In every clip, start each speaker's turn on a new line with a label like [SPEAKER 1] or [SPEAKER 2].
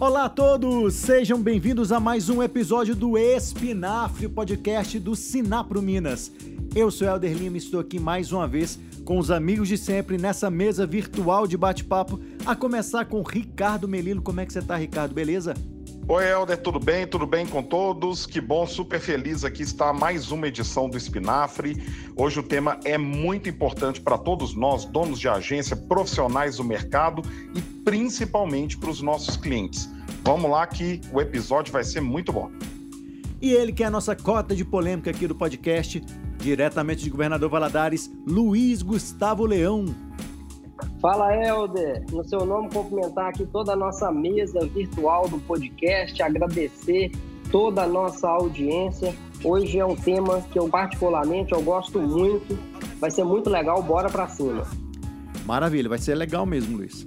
[SPEAKER 1] Olá a todos, sejam bem-vindos a mais um episódio do Espinafre, podcast do Sinapro Minas. Eu sou Helder Lima e estou aqui mais uma vez com os amigos de sempre nessa mesa virtual de bate-papo, a começar com Ricardo Melilo. Como é que você tá, Ricardo? Beleza?
[SPEAKER 2] Oi, Helder, tudo bem? Tudo bem com todos? Que bom, super feliz aqui está mais uma edição do Espinafre. Hoje o tema é muito importante para todos nós, donos de agência, profissionais do mercado e principalmente para os nossos clientes. Vamos lá que o episódio vai ser muito bom.
[SPEAKER 1] E ele que é a nossa cota de polêmica aqui do podcast, diretamente de Governador Valadares, Luiz Gustavo Leão.
[SPEAKER 3] Fala, Helder. No seu nome, cumprimentar aqui toda a nossa mesa virtual do podcast, agradecer toda a nossa audiência. Hoje é um tema que eu particularmente eu gosto muito. Vai ser muito legal, bora para cima.
[SPEAKER 1] Maravilha, vai ser legal mesmo, Luiz.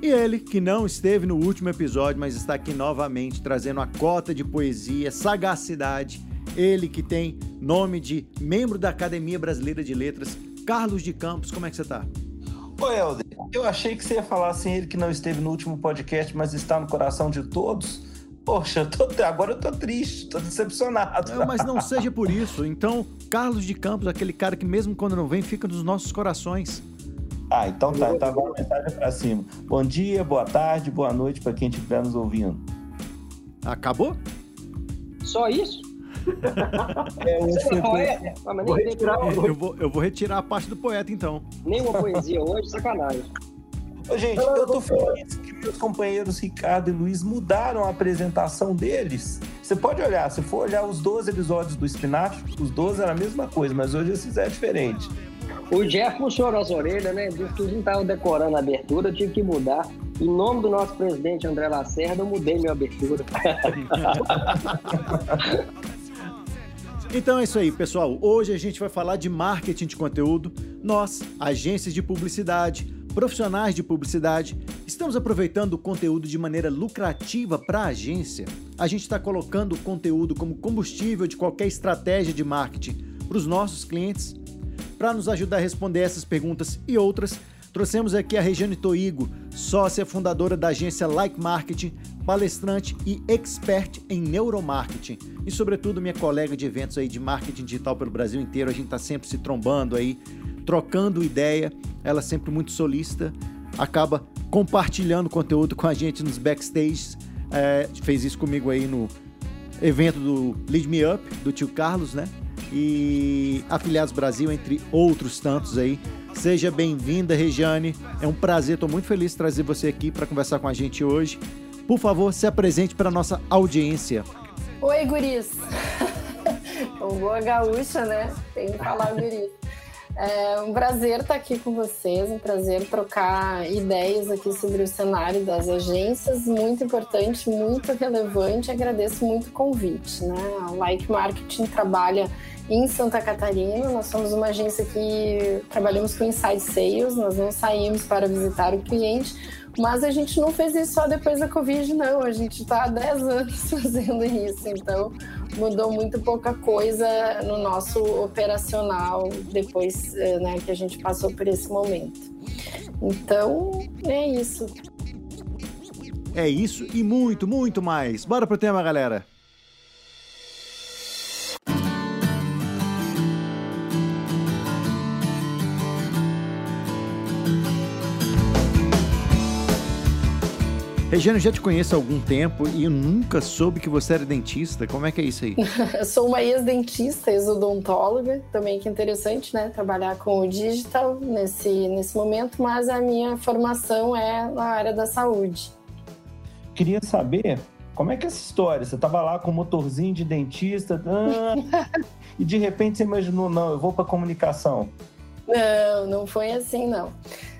[SPEAKER 1] E ele, que não esteve no último episódio, mas está aqui novamente trazendo a cota de poesia, sagacidade. Ele que tem nome de membro da Academia Brasileira de Letras, Carlos de Campos. Como é que você está?
[SPEAKER 4] Ô, Helder, eu achei que você ia falar assim, ele que não esteve no último podcast, mas está no coração de todos. Poxa, eu tô, agora eu tô triste, tô decepcionado.
[SPEAKER 1] Não, mas não seja por isso. Então, Carlos de Campos, aquele cara que mesmo quando não vem, fica nos nossos corações.
[SPEAKER 4] Ah, então tá, então agora a mensagem pra cima. Bom dia, boa tarde, boa noite para quem estiver nos ouvindo.
[SPEAKER 1] Acabou?
[SPEAKER 3] Só isso?
[SPEAKER 4] É, foi
[SPEAKER 3] poeta? Ah,
[SPEAKER 1] Vou retirar- eu, vou, eu vou retirar a parte do poeta, então.
[SPEAKER 3] Nenhuma poesia hoje, sacanagem.
[SPEAKER 4] Ô, gente, eu tô feliz que meus companheiros Ricardo e Luiz mudaram a apresentação deles. Você pode olhar, se for olhar os 12 episódios do Spinach, os 12 era a mesma coisa, mas hoje eles fizeram diferente.
[SPEAKER 3] O Jeff puxou as orelhas, né? Disse que a gente tava decorando a abertura, eu tive que mudar. Em nome do nosso presidente André Lacerda, eu mudei minha abertura.
[SPEAKER 1] Então é isso aí, pessoal. Hoje a gente vai falar de marketing de conteúdo. Nós, agências de publicidade, profissionais de publicidade, estamos aproveitando o conteúdo de maneira lucrativa para a agência. A gente está colocando o conteúdo como combustível de qualquer estratégia de marketing para os nossos clientes. Para nos ajudar a responder essas perguntas e outras, trouxemos aqui a Regiane Toigo, sócia fundadora da agência Like Marketing, palestrante e expert em neuromarketing. E, sobretudo, minha colega de eventos aí de marketing digital pelo Brasil inteiro. A gente está sempre se trombando aí, trocando ideia. Ela sempre muito solícita, acaba compartilhando conteúdo com a gente nos backstages. É, fez isso comigo aí no evento do Lead Me Up, do tio Carlos, né? E Afiliados Brasil, entre outros tantos aí. Seja bem-vinda, Regiane. É um prazer, estou muito feliz de trazer você aqui para conversar com a gente hoje. Por favor, se apresente para nossa audiência.
[SPEAKER 5] Oi, guris! Um boa gaúcha, né? Tem que falar guris. É um prazer estar aqui com vocês, um prazer trocar ideias aqui sobre o cenário das agências, muito importante, muito relevante. Agradeço muito o convite, né? A Like Marketing trabalha em Santa Catarina, nós somos uma agência que trabalhamos com inside sales, nós não saímos para visitar o cliente, mas a gente não fez isso só depois da Covid, não. A gente está há 10 anos fazendo isso, então mudou muito pouca coisa no nosso operacional depois eh, né, que a gente passou por esse momento. Então, é isso.
[SPEAKER 1] É isso e muito, muito mais. Bora pro tema, galera. Regiane, eu já te conheço há algum tempo e eu nunca soube que você era dentista. Como é que é isso aí?
[SPEAKER 5] Eu sou uma ex-dentista, ex-odontóloga, também que interessante, né? Trabalhar com o digital nesse, nesse momento, mas a minha formação é na área da saúde.
[SPEAKER 4] Queria saber como é que é essa história? Você tava lá com um motorzinho de dentista ah, e de repente você imaginou, não, eu vou para comunicação.
[SPEAKER 5] Não, não foi assim, não.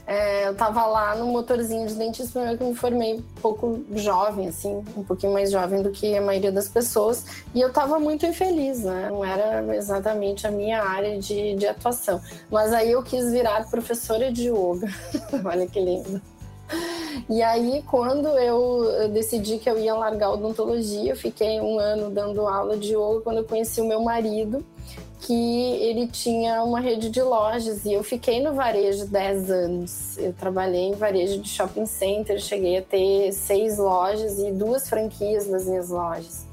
[SPEAKER 5] É, eu tava lá no motorzinho de dentista, primeiro que eu me formei um pouco jovem, assim, um pouquinho mais jovem do que a maioria das pessoas, e eu tava muito infeliz, né? Não era exatamente a minha área de, de atuação. Mas aí eu quis virar professora de yoga. Olha que lindo. E aí, quando eu decidi que eu ia largar a odontologia, eu fiquei um ano dando aula de yoga quando eu conheci o meu marido, que ele tinha uma rede de lojas e eu fiquei no varejo 10 anos. Eu trabalhei em varejo de shopping center, cheguei a ter seis lojas e duas franquias nas minhas lojas.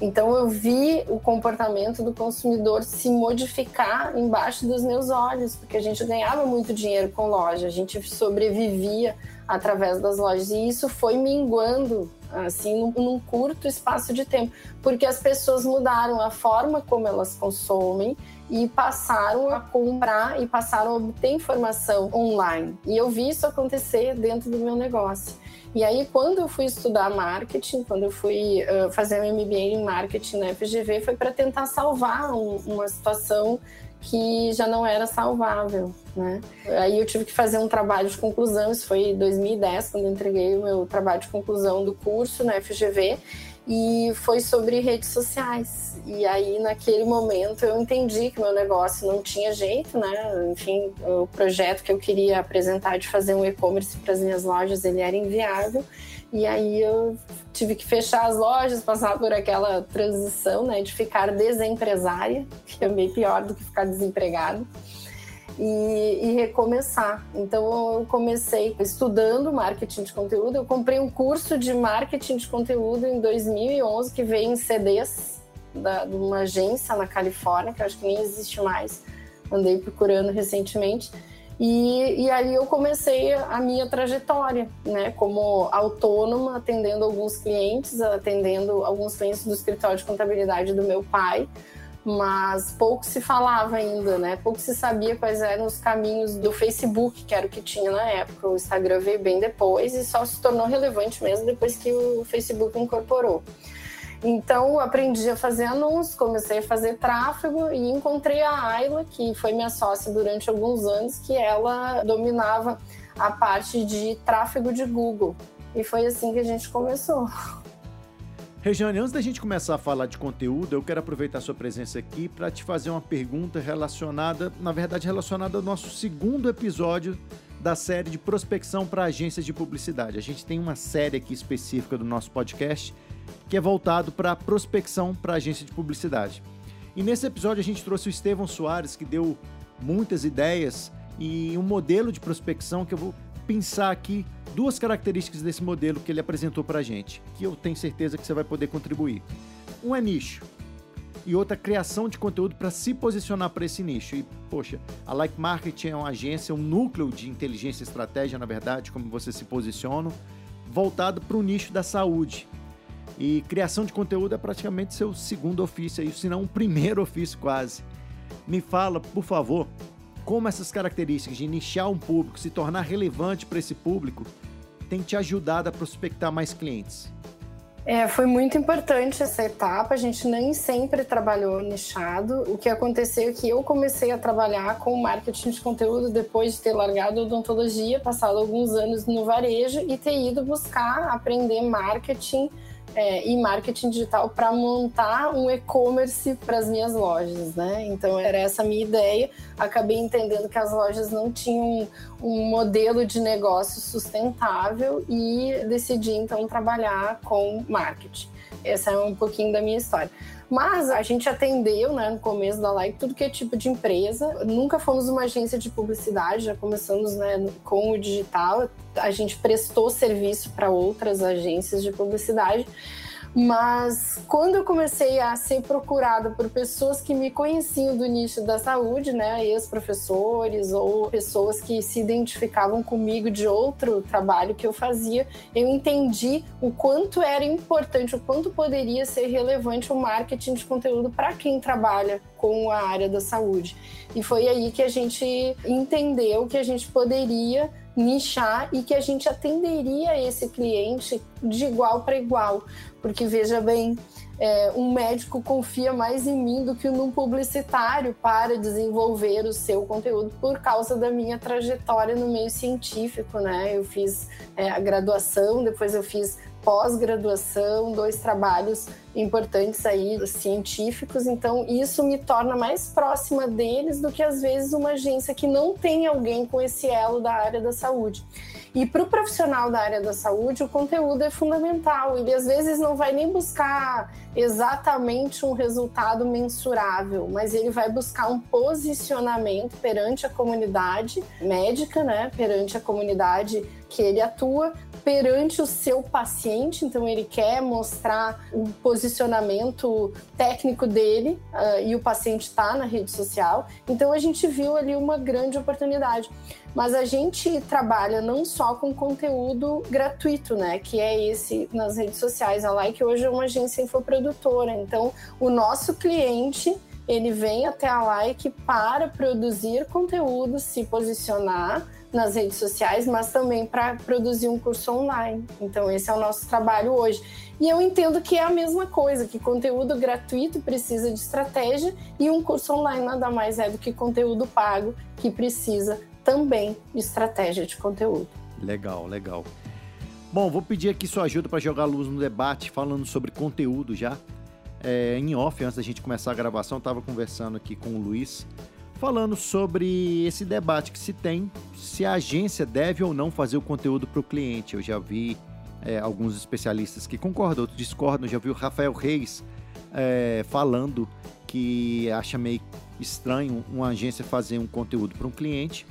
[SPEAKER 5] Então eu vi o comportamento do consumidor se modificar embaixo dos meus olhos, porque a gente ganhava muito dinheiro com loja, a gente sobrevivia através das lojas e isso foi minguando assim num, curto espaço de tempo, porque as pessoas mudaram a forma como elas consomem e passaram a comprar e passaram a obter informação online. E eu vi isso acontecer dentro do meu negócio. E aí, quando eu fui estudar marketing, quando eu fui uh, fazer um MBA em marketing na FGV, foi para tentar salvar um, uma situação que já não era salvável, né? Aí eu tive que fazer um trabalho de conclusão, isso foi em 2010, quando eu entreguei o meu trabalho de conclusão do curso na FGV, e foi sobre redes sociais. E aí, naquele momento, eu entendi que meu negócio não tinha jeito, né? Enfim, o projeto que eu queria apresentar de fazer um e-commerce para as minhas lojas, ele era inviável. E aí eu tive que fechar as lojas, passar por aquela transição, né, de ficar desempresária, que é bem pior do que ficar desempregado e, e, recomeçar. Então eu comecei estudando marketing de conteúdo. Eu comprei um curso de marketing de conteúdo em 2011 que veio em CDs da, de uma agência na Califórnia, que eu acho que nem existe mais. Andei procurando recentemente. E, e aí eu comecei a minha trajetória, né, como autônoma, atendendo alguns clientes, atendendo alguns clientes do escritório de contabilidade do meu pai, mas pouco se falava ainda, né? Pouco se sabia quais eram os caminhos do Facebook, que era o que tinha na época. O Instagram veio bem depois e só se tornou relevante mesmo depois que o Facebook incorporou. Então, aprendi a fazer anúncios, comecei a fazer tráfego e encontrei a Ayla, que foi minha sócia durante alguns anos, que ela dominava a parte de tráfego de Google. E foi assim que a gente começou.
[SPEAKER 1] Regiane, antes da gente começar a falar de conteúdo, eu quero aproveitar sua presença aqui para te fazer uma pergunta relacionada, na verdade, relacionada ao nosso segundo episódio da série de prospecção para agências de publicidade. A gente tem uma série aqui específica do nosso podcast que é voltado para prospecção para agência de publicidade. E nesse episódio a gente trouxe o Estevão Soares, que deu muitas ideias e um modelo de prospecção que eu vou pensar aqui duas características desse modelo que ele apresentou para a gente, que eu tenho certeza que você vai poder contribuir. Um é nicho e outra criação de conteúdo para se posicionar para esse nicho. E, poxa, a Like Marketing é uma agência, um núcleo de inteligência e estratégia, na verdade, como você se posiciona, voltado para o nicho da saúde. E criação de conteúdo é praticamente seu segundo ofício, aí, se não um primeiro ofício quase. Me fala, por favor, como essas características de nichar um público, se tornar relevante para esse público, tem te ajudado a prospectar mais clientes?
[SPEAKER 5] É, foi muito importante essa etapa. A gente nem sempre trabalhou nichado. O que aconteceu é que eu comecei a trabalhar com marketing de conteúdo depois de ter largado a odontologia, passado alguns anos no varejo e ter ido buscar aprender marketing é, e marketing digital para montar um e-commerce para as minhas lojas, né? Então era essa a minha ideia. Acabei entendendo que as lojas não tinham um modelo de negócio sustentável e decidi então trabalhar com marketing. Essa é um pouquinho da minha história. Mas a gente atendeu, né, no começo da live, tudo que é tipo de empresa. Nunca fomos uma agência de publicidade, já começamos né, com o digital. A gente prestou serviço para outras agências de publicidade. Mas quando eu comecei a ser procurada por pessoas que me conheciam do nicho da saúde, né, ex-professores ou pessoas que se identificavam comigo de outro trabalho que eu fazia, eu entendi o quanto era importante, o quanto poderia ser relevante o marketing de conteúdo para quem trabalha com a área da saúde. E foi aí que a gente entendeu que a gente poderia nichar e que a gente atenderia esse cliente de igual para igual. Porque veja bem, é, um médico confia mais em mim do que num publicitário para desenvolver o seu conteúdo por causa da minha trajetória no meio científico, né? Eu fiz é, a graduação, depois eu fiz pós-graduação, dois trabalhos importantes aí, científicos, então isso me torna mais próxima deles do que às vezes uma agência que não tem alguém com esse elo da área da saúde. E para o profissional da área da saúde, o conteúdo é fundamental. Ele às vezes não vai nem buscar exatamente um resultado mensurável, mas ele vai buscar um posicionamento perante a comunidade médica, né? Perante a comunidade que ele atua, perante o seu paciente, então ele quer mostrar o posicionamento técnico dele uh, e o paciente está na rede social. Então a gente viu ali uma grande oportunidade. Mas a gente trabalha não só com conteúdo gratuito, né? Que é esse nas redes sociais. A Like hoje é uma agência infoprodutora. Então, o nosso cliente ele vem até a Like para produzir conteúdo, se posicionar nas redes sociais, mas também para produzir um curso online. Então, esse é o nosso trabalho hoje. E eu entendo que é a mesma coisa, que conteúdo gratuito precisa de estratégia e um curso online nada mais é do que conteúdo pago que precisa também de estratégia de conteúdo.
[SPEAKER 1] Legal, legal. Bom, vou pedir aqui sua ajuda para jogar luz no debate, falando sobre conteúdo já. É, em off, antes da gente começar a gravação, estava conversando aqui com o Luiz falando sobre esse debate que se tem se a agência deve ou não fazer o conteúdo para o cliente. Eu já vi é, alguns especialistas que concordam, outros discordam. Já vi o Rafael Reis é, falando que acha meio estranho uma agência fazer um conteúdo para um cliente.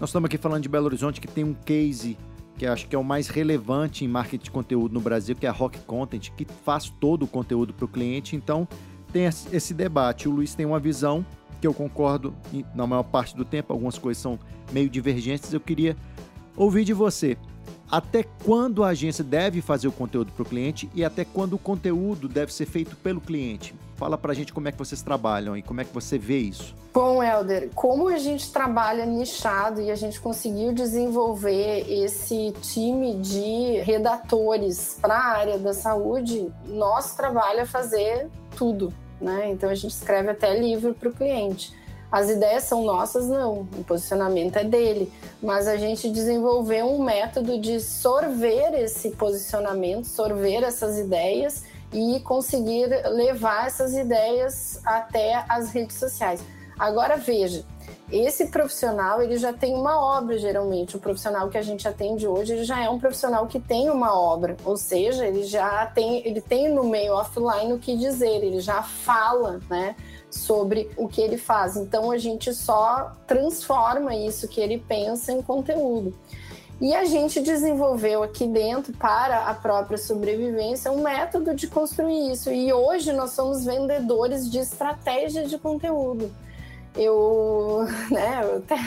[SPEAKER 1] Nós estamos aqui falando de Belo Horizonte, que tem um case que acho que é o mais relevante em marketing de conteúdo no Brasil, que é a Rock Content, que faz todo o conteúdo para o cliente. Então, tem esse debate. O Luiz tem uma visão que eu concordo na maior parte do tempo, algumas coisas são meio divergentes. Eu queria ouvir de você. Até quando a agência deve fazer o conteúdo para o cliente e até quando o conteúdo deve ser feito pelo cliente? Fala para a gente como é que vocês trabalham e como é que você vê isso.
[SPEAKER 5] Bom, Helder, como a gente trabalha nichado e a gente conseguiu desenvolver esse time de redatores para a área da saúde, nosso trabalho é fazer tudo né? Então a gente escreve até livro para o cliente. As ideias são nossas, não. O posicionamento é dele. Mas a gente desenvolveu um método de sorver esse posicionamento, sorver essas ideias e conseguir levar essas ideias até as redes sociais. Agora veja, esse profissional ele já tem uma obra geralmente. O profissional que a gente atende hoje ele já é um profissional que tem uma obra, ou seja, ele já tem ele tem no meio offline o que dizer, ele já fala, né? sobre o que ele faz. Então a gente só transforma isso que ele pensa em conteúdo. E a gente desenvolveu aqui dentro, para a própria sobrevivência, um método de construir isso. E hoje nós somos vendedores de estratégia de conteúdo eu, né,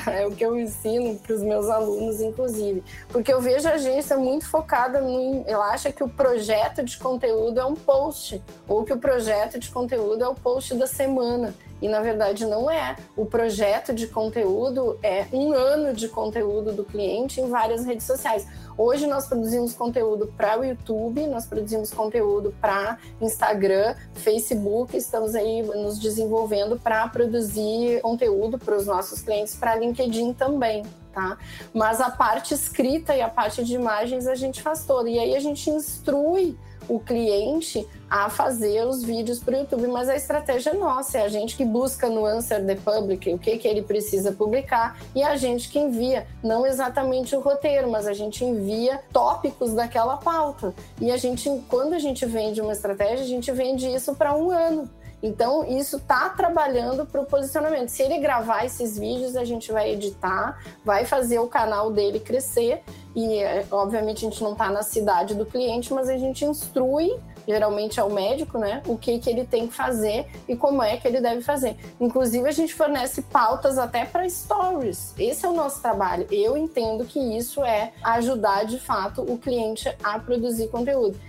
[SPEAKER 5] é o que eu ensino para os meus alunos, inclusive, porque eu vejo a agência muito focada no, ela acha que o projeto de conteúdo é um post, ou que o projeto de conteúdo é o post da semana. E na verdade não é. O projeto de conteúdo é um ano de conteúdo do cliente em várias redes sociais. Hoje nós produzimos conteúdo para o YouTube, nós produzimos conteúdo para Instagram, Facebook, estamos aí nos desenvolvendo para produzir conteúdo para os nossos clientes para LinkedIn também. Tá? Mas a parte escrita e a parte de imagens a gente faz toda. E aí a gente instrui o cliente a fazer os vídeos para o YouTube, mas a estratégia é nossa, é a gente que busca no Answer the Public o que, que ele precisa publicar e a gente que envia, não exatamente o roteiro, mas a gente envia tópicos daquela pauta. E a gente, quando a gente vende uma estratégia, a gente vende isso para um ano. Então, isso está trabalhando para o posicionamento. Se ele gravar esses vídeos, a gente vai editar, vai fazer o canal dele crescer. E, é, obviamente, a gente não está na cidade do cliente, mas a gente instrui geralmente é o médico, né? O que, que ele tem que fazer e como é que ele deve fazer. Inclusive, a gente fornece pautas até para stories. Esse é o nosso trabalho. Eu entendo que isso é ajudar de fato o cliente a produzir conteúdo.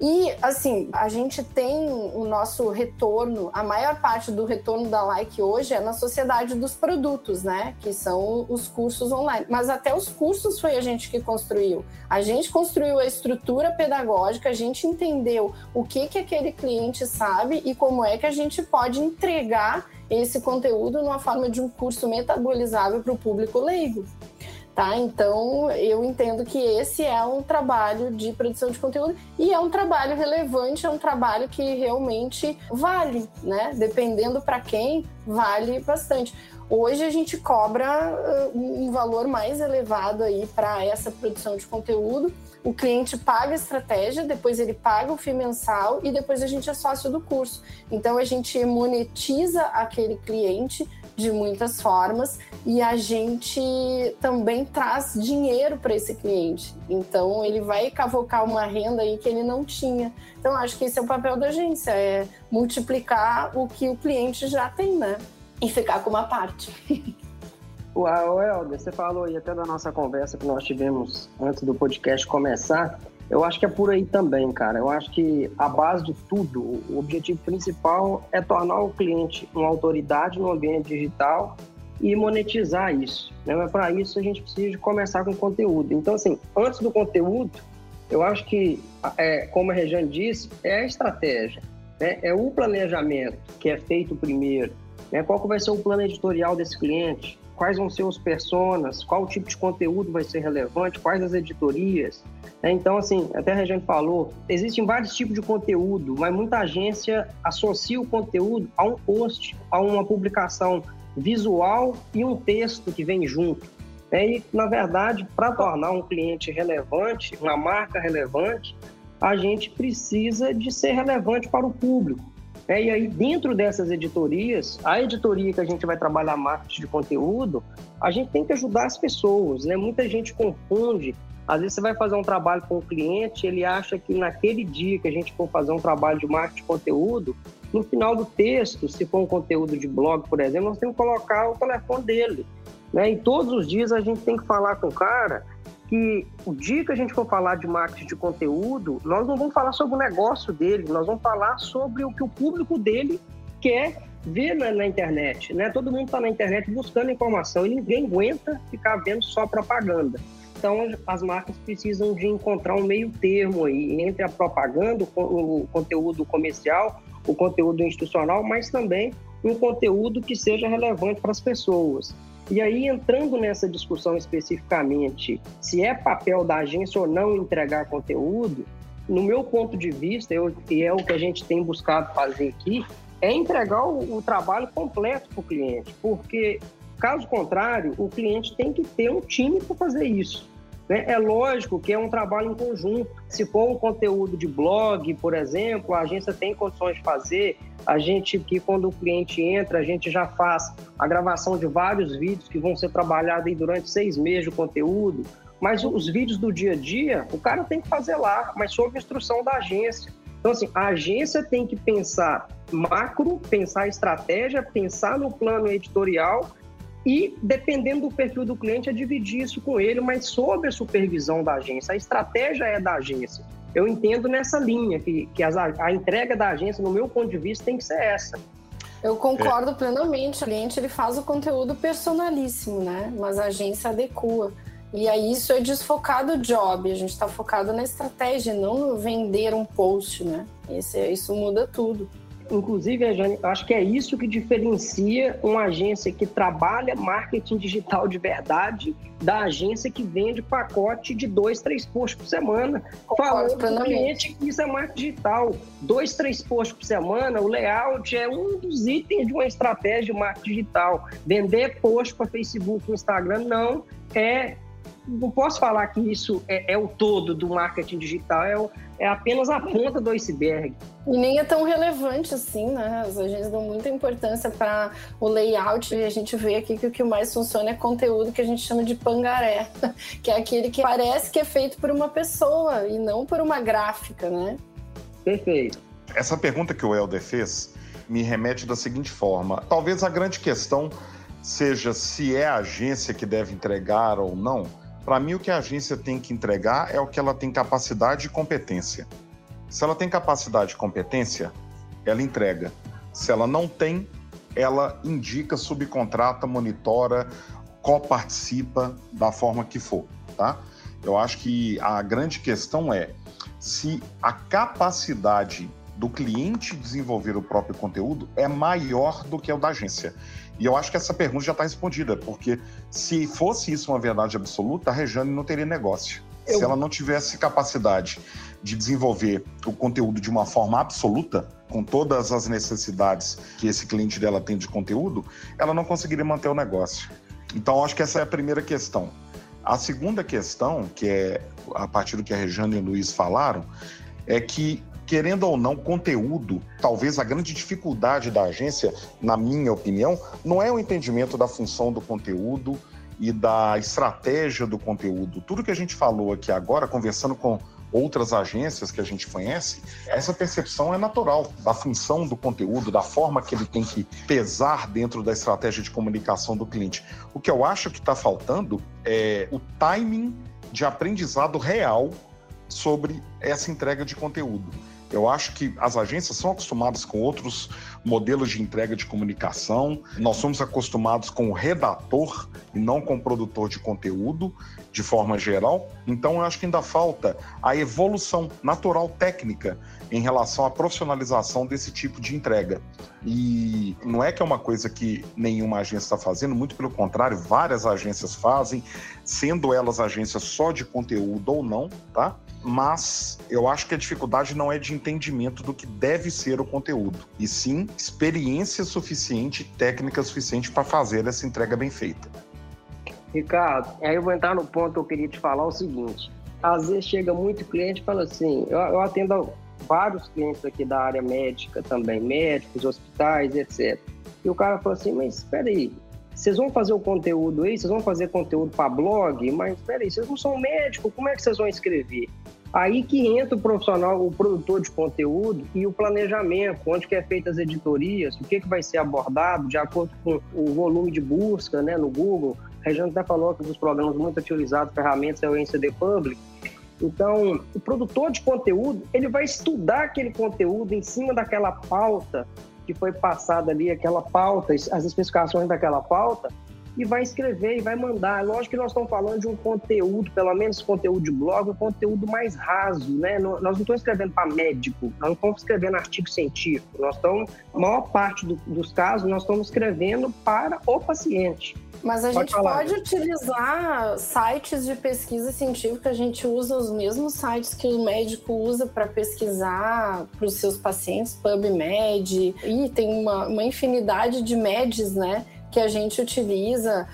[SPEAKER 5] E, assim, a gente tem o nosso retorno, a maior parte do retorno da Like hoje é na sociedade dos produtos, né? Que são os cursos online. Mas até os cursos foi a gente que construiu. A gente construiu a estrutura pedagógica, a gente entendeu o que, que aquele cliente sabe e como é que a gente pode entregar esse conteúdo numa forma de um curso metabolizável para o público leigo. Tá? Então, eu entendo que esse é um trabalho de produção de conteúdo e é um trabalho relevante, é um trabalho que realmente vale, né? Dependendo para quem, vale bastante. Hoje a gente cobra um valor mais elevado aí para essa produção de conteúdo. O cliente paga a estratégia, depois ele paga o FII mensal e depois a gente é sócio do curso. Então a gente monetiza aquele cliente de muitas formas e a gente também traz dinheiro para esse cliente. Então ele vai cavocar uma renda aí que ele não tinha. Então acho que esse é o papel da agência, é multiplicar o que o cliente já tem, né? E ficar com uma parte.
[SPEAKER 3] O Helder, você falou aí até da nossa conversa que nós tivemos antes do podcast começar. Eu acho que é por aí também, cara. Eu acho que a base de tudo, o objetivo principal é tornar o cliente uma autoridade no ambiente digital e monetizar isso. Né? Mas para isso a gente precisa começar com conteúdo. Então, assim, antes do conteúdo, eu acho que, é, como a Regiane disse, é a estratégia, né? é o planejamento que é feito primeiro. Né? Qual que vai ser o plano editorial desse cliente? Quais vão ser os personas, qual tipo de conteúdo vai ser relevante, quais as editorias. Né? Então, assim, até a gente falou, existem vários tipos de conteúdo, mas muita agência associa o conteúdo a um post, a uma publicação visual e um texto que vem junto. Né? E, na verdade, para tornar um cliente relevante, uma marca relevante, a gente precisa de ser relevante para o público. É, e aí, dentro dessas editorias, a editoria que a gente vai trabalhar marketing de conteúdo, a gente tem que ajudar as pessoas, né? Muita gente confunde. Às vezes você vai fazer um trabalho com o cliente, ele acha que naquele dia que a gente for fazer um trabalho de marketing de conteúdo, no final do texto, se for um conteúdo de blog, por exemplo, nós temos que colocar o telefone dele. Né? E todos os dias a gente tem que falar com o cara que o dia que a gente for falar de marketing de conteúdo, nós não vamos falar sobre o negócio dele, nós vamos falar sobre o que o público dele quer ver na, na internet. Né? Todo mundo está na internet buscando informação e ninguém aguenta ficar vendo só propaganda. Então, as marcas precisam de encontrar um meio termo aí entre a propaganda, o, conteúdo comercial, o conteúdo institucional, mas também um conteúdo que seja relevante para as pessoas. E aí, entrando nessa discussão especificamente, se é papel da agência ou não entregar conteúdo, no meu ponto de vista, eu, e é o que a gente tem buscado fazer aqui, é entregar o, o trabalho completo para o cliente, porque, caso contrário, o cliente tem que ter um time para fazer isso. Né? É lógico que é um trabalho em conjunto. Se for um conteúdo de blog, por exemplo, a agência tem condições de fazer. A gente que quando o cliente entra, a gente já faz a gravação de vários vídeos que vão ser trabalhados durante seis meses de conteúdo. Mas os vídeos do dia a dia, o cara tem que fazer lá, mas sob instrução da agência. Então, assim, a agência tem que pensar macro, pensar estratégia, pensar no plano editorial e, dependendo do perfil do cliente, é dividir isso com ele, mas sob a supervisão da agência. A estratégia é da agência. Eu entendo nessa linha que, que as, a entrega da agência, no meu ponto de vista, tem que ser essa.
[SPEAKER 5] Eu concordo é. plenamente. O cliente ele faz o conteúdo personalíssimo, né? Mas a agência adequa. E aí isso é desfocado do job. A gente está focado na estratégia, não no vender um post, né? Esse, isso muda tudo.
[SPEAKER 3] Inclusive, Jane, acho que é isso que diferencia uma agência que trabalha marketing digital de verdade da agência que vende pacote de dois, três posts por semana. Falando para o cliente que isso é marketing digital. Dois, três posts por semana, o layout é um dos itens de uma estratégia de marketing digital. Vender post para Facebook, Instagram, não é não posso falar que isso é, é, o todo do marketing digital, é, o, é apenas a ponta do iceberg.
[SPEAKER 5] E nem é tão relevante assim, né? As agências dão muita importância para o layout e a gente vê aqui que o que mais funciona é conteúdo que a gente chama de pangaré, que é aquele que parece que é feito por uma pessoa e não por uma gráfica, né?
[SPEAKER 3] Perfeito.
[SPEAKER 2] Essa pergunta que o Helder fez me remete da seguinte forma: talvez a grande questão seja se é a agência que deve entregar ou não para mim, o que a agência tem que entregar é o que ela tem capacidade e competência. Se ela tem capacidade e competência, ela entrega. Se ela não tem, ela indica, subcontrata, monitora, coparticipa da forma que for, tá? Eu acho que a grande questão é se a capacidade do cliente desenvolver o próprio conteúdo é maior do que o da agência. E eu acho que essa pergunta já está respondida, porque se fosse isso uma verdade absoluta, a Rejane não teria negócio. Eu... Se ela não tivesse capacidade de desenvolver o conteúdo de uma forma absoluta, com todas as necessidades que esse cliente dela tem de conteúdo, ela não conseguiria manter o negócio. Então, acho que essa é a primeira questão. A segunda questão, que é a partir do que a Rejane e o Luiz falaram, é que querendo ou não, conteúdo, talvez a grande dificuldade da agência, na minha opinião, não é o entendimento da função do conteúdo e da estratégia do conteúdo. Tudo que a gente falou aqui agora, conversando com outras agências que a gente conhece, essa percepção é natural da função do conteúdo, da forma que ele tem que pesar dentro da estratégia de comunicação do cliente. O que eu acho que está faltando é o timing de aprendizado real sobre essa entrega de conteúdo. Eu acho que as agências são acostumadas com outros modelos de entrega de comunicação. Nós somos acostumados com o redator e não com o produtor de conteúdo, de forma geral. Então, eu acho que ainda falta a evolução natural técnica em relação à profissionalização desse tipo de entrega. E não é que é uma coisa que nenhuma agência está fazendo, muito pelo contrário, várias agências fazem, sendo elas agências só de conteúdo ou não, tá? Mas eu acho que a dificuldade não é de entendimento do que deve ser o conteúdo, e sim experiência suficiente, técnica suficiente para fazer essa entrega bem feita.
[SPEAKER 3] Ricardo, aí eu vou entrar no ponto que eu queria te falar o seguinte. Às vezes chega muito cliente e fala assim, eu, eu atendo vários clientes aqui da área médica também, médicos, hospitais, etc. E o cara fala assim, mas espera aí, vocês vão fazer o conteúdo aí, vocês vão fazer conteúdo para blog, mas peraí, vocês não são médicos, como é que vocês vão escrever? Aí que entra o profissional, o produtor de conteúdo e o planejamento, onde que é feita as editorias, o que, que vai ser abordado de acordo com o volume de busca né, no Google. A Regiane até falou que um dos programas muito utilizados, ferramentas, é o NCD Public. Então, o produtor de conteúdo, ele vai estudar aquele conteúdo em cima daquela pauta que foi passada ali, aquela pauta, as especificações daquela pauta, e vai escrever e vai mandar. Lógico que nós estamos falando de um conteúdo, pelo menos conteúdo de blog, um conteúdo mais raso, né? Nós não estamos escrevendo para médico, nós não estamos escrevendo artigo científico, nós estamos, a maior parte do, dos casos, nós estamos escrevendo para o paciente.
[SPEAKER 5] Mas a pode gente falar. pode utilizar sites de pesquisa científica, a gente usa os mesmos sites que o médico usa para pesquisar para os seus pacientes, PubMed, e tem uma, uma infinidade de MEDs, né, que a gente utiliza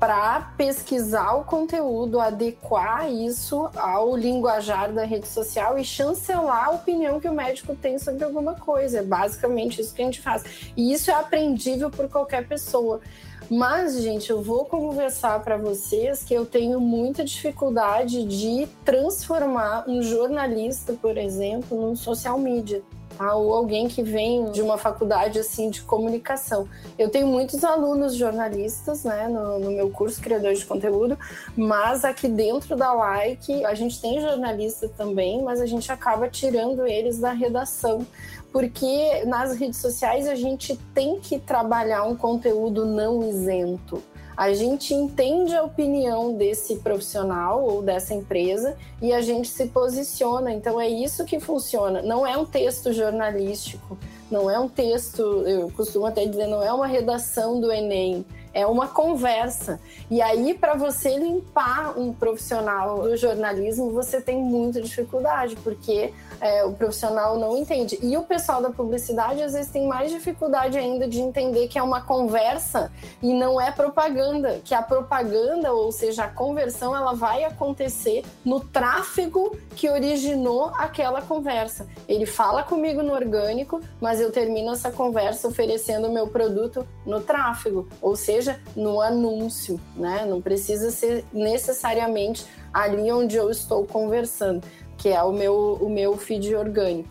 [SPEAKER 5] para pesquisar o conteúdo, adequar isso ao linguajar da rede social e chancelar a opinião que o médico tem sobre alguma coisa. É basicamente isso que a gente faz. E isso é aprendível por qualquer pessoa. Mas, gente, eu vou conversar para vocês que eu tenho muita dificuldade de transformar um jornalista, por exemplo, num social media. Tá? Ou alguém que vem de uma faculdade assim de comunicação. Eu tenho muitos alunos jornalistas né, no, no meu curso Criador de Conteúdo, mas aqui dentro da Like a gente tem jornalista também, mas a gente acaba tirando eles da redação porque nas redes sociais a gente tem que trabalhar um conteúdo não isento. A gente entende a opinião desse profissional ou dessa empresa e a gente se posiciona. Então é isso que funciona. Não é um texto jornalístico, não é um texto, eu costumo até dizer, não é uma redação do Enem é uma conversa. E aí, para você limpar um profissional do jornalismo, você tem muita dificuldade, porque é, o profissional não entende. E o pessoal da publicidade, às vezes, tem mais dificuldade ainda de entender que é uma conversa e não é propaganda. Que a propaganda, ou seja, a conversão, ela vai acontecer no tráfego que originou aquela conversa. Ele fala comigo no orgânico, mas eu termino essa conversa oferecendo o meu produto no tráfego. Ou seja, no anúncio, né? Não precisa ser necessariamente ali onde eu estou conversando, que é o meu, o meu feed orgânico.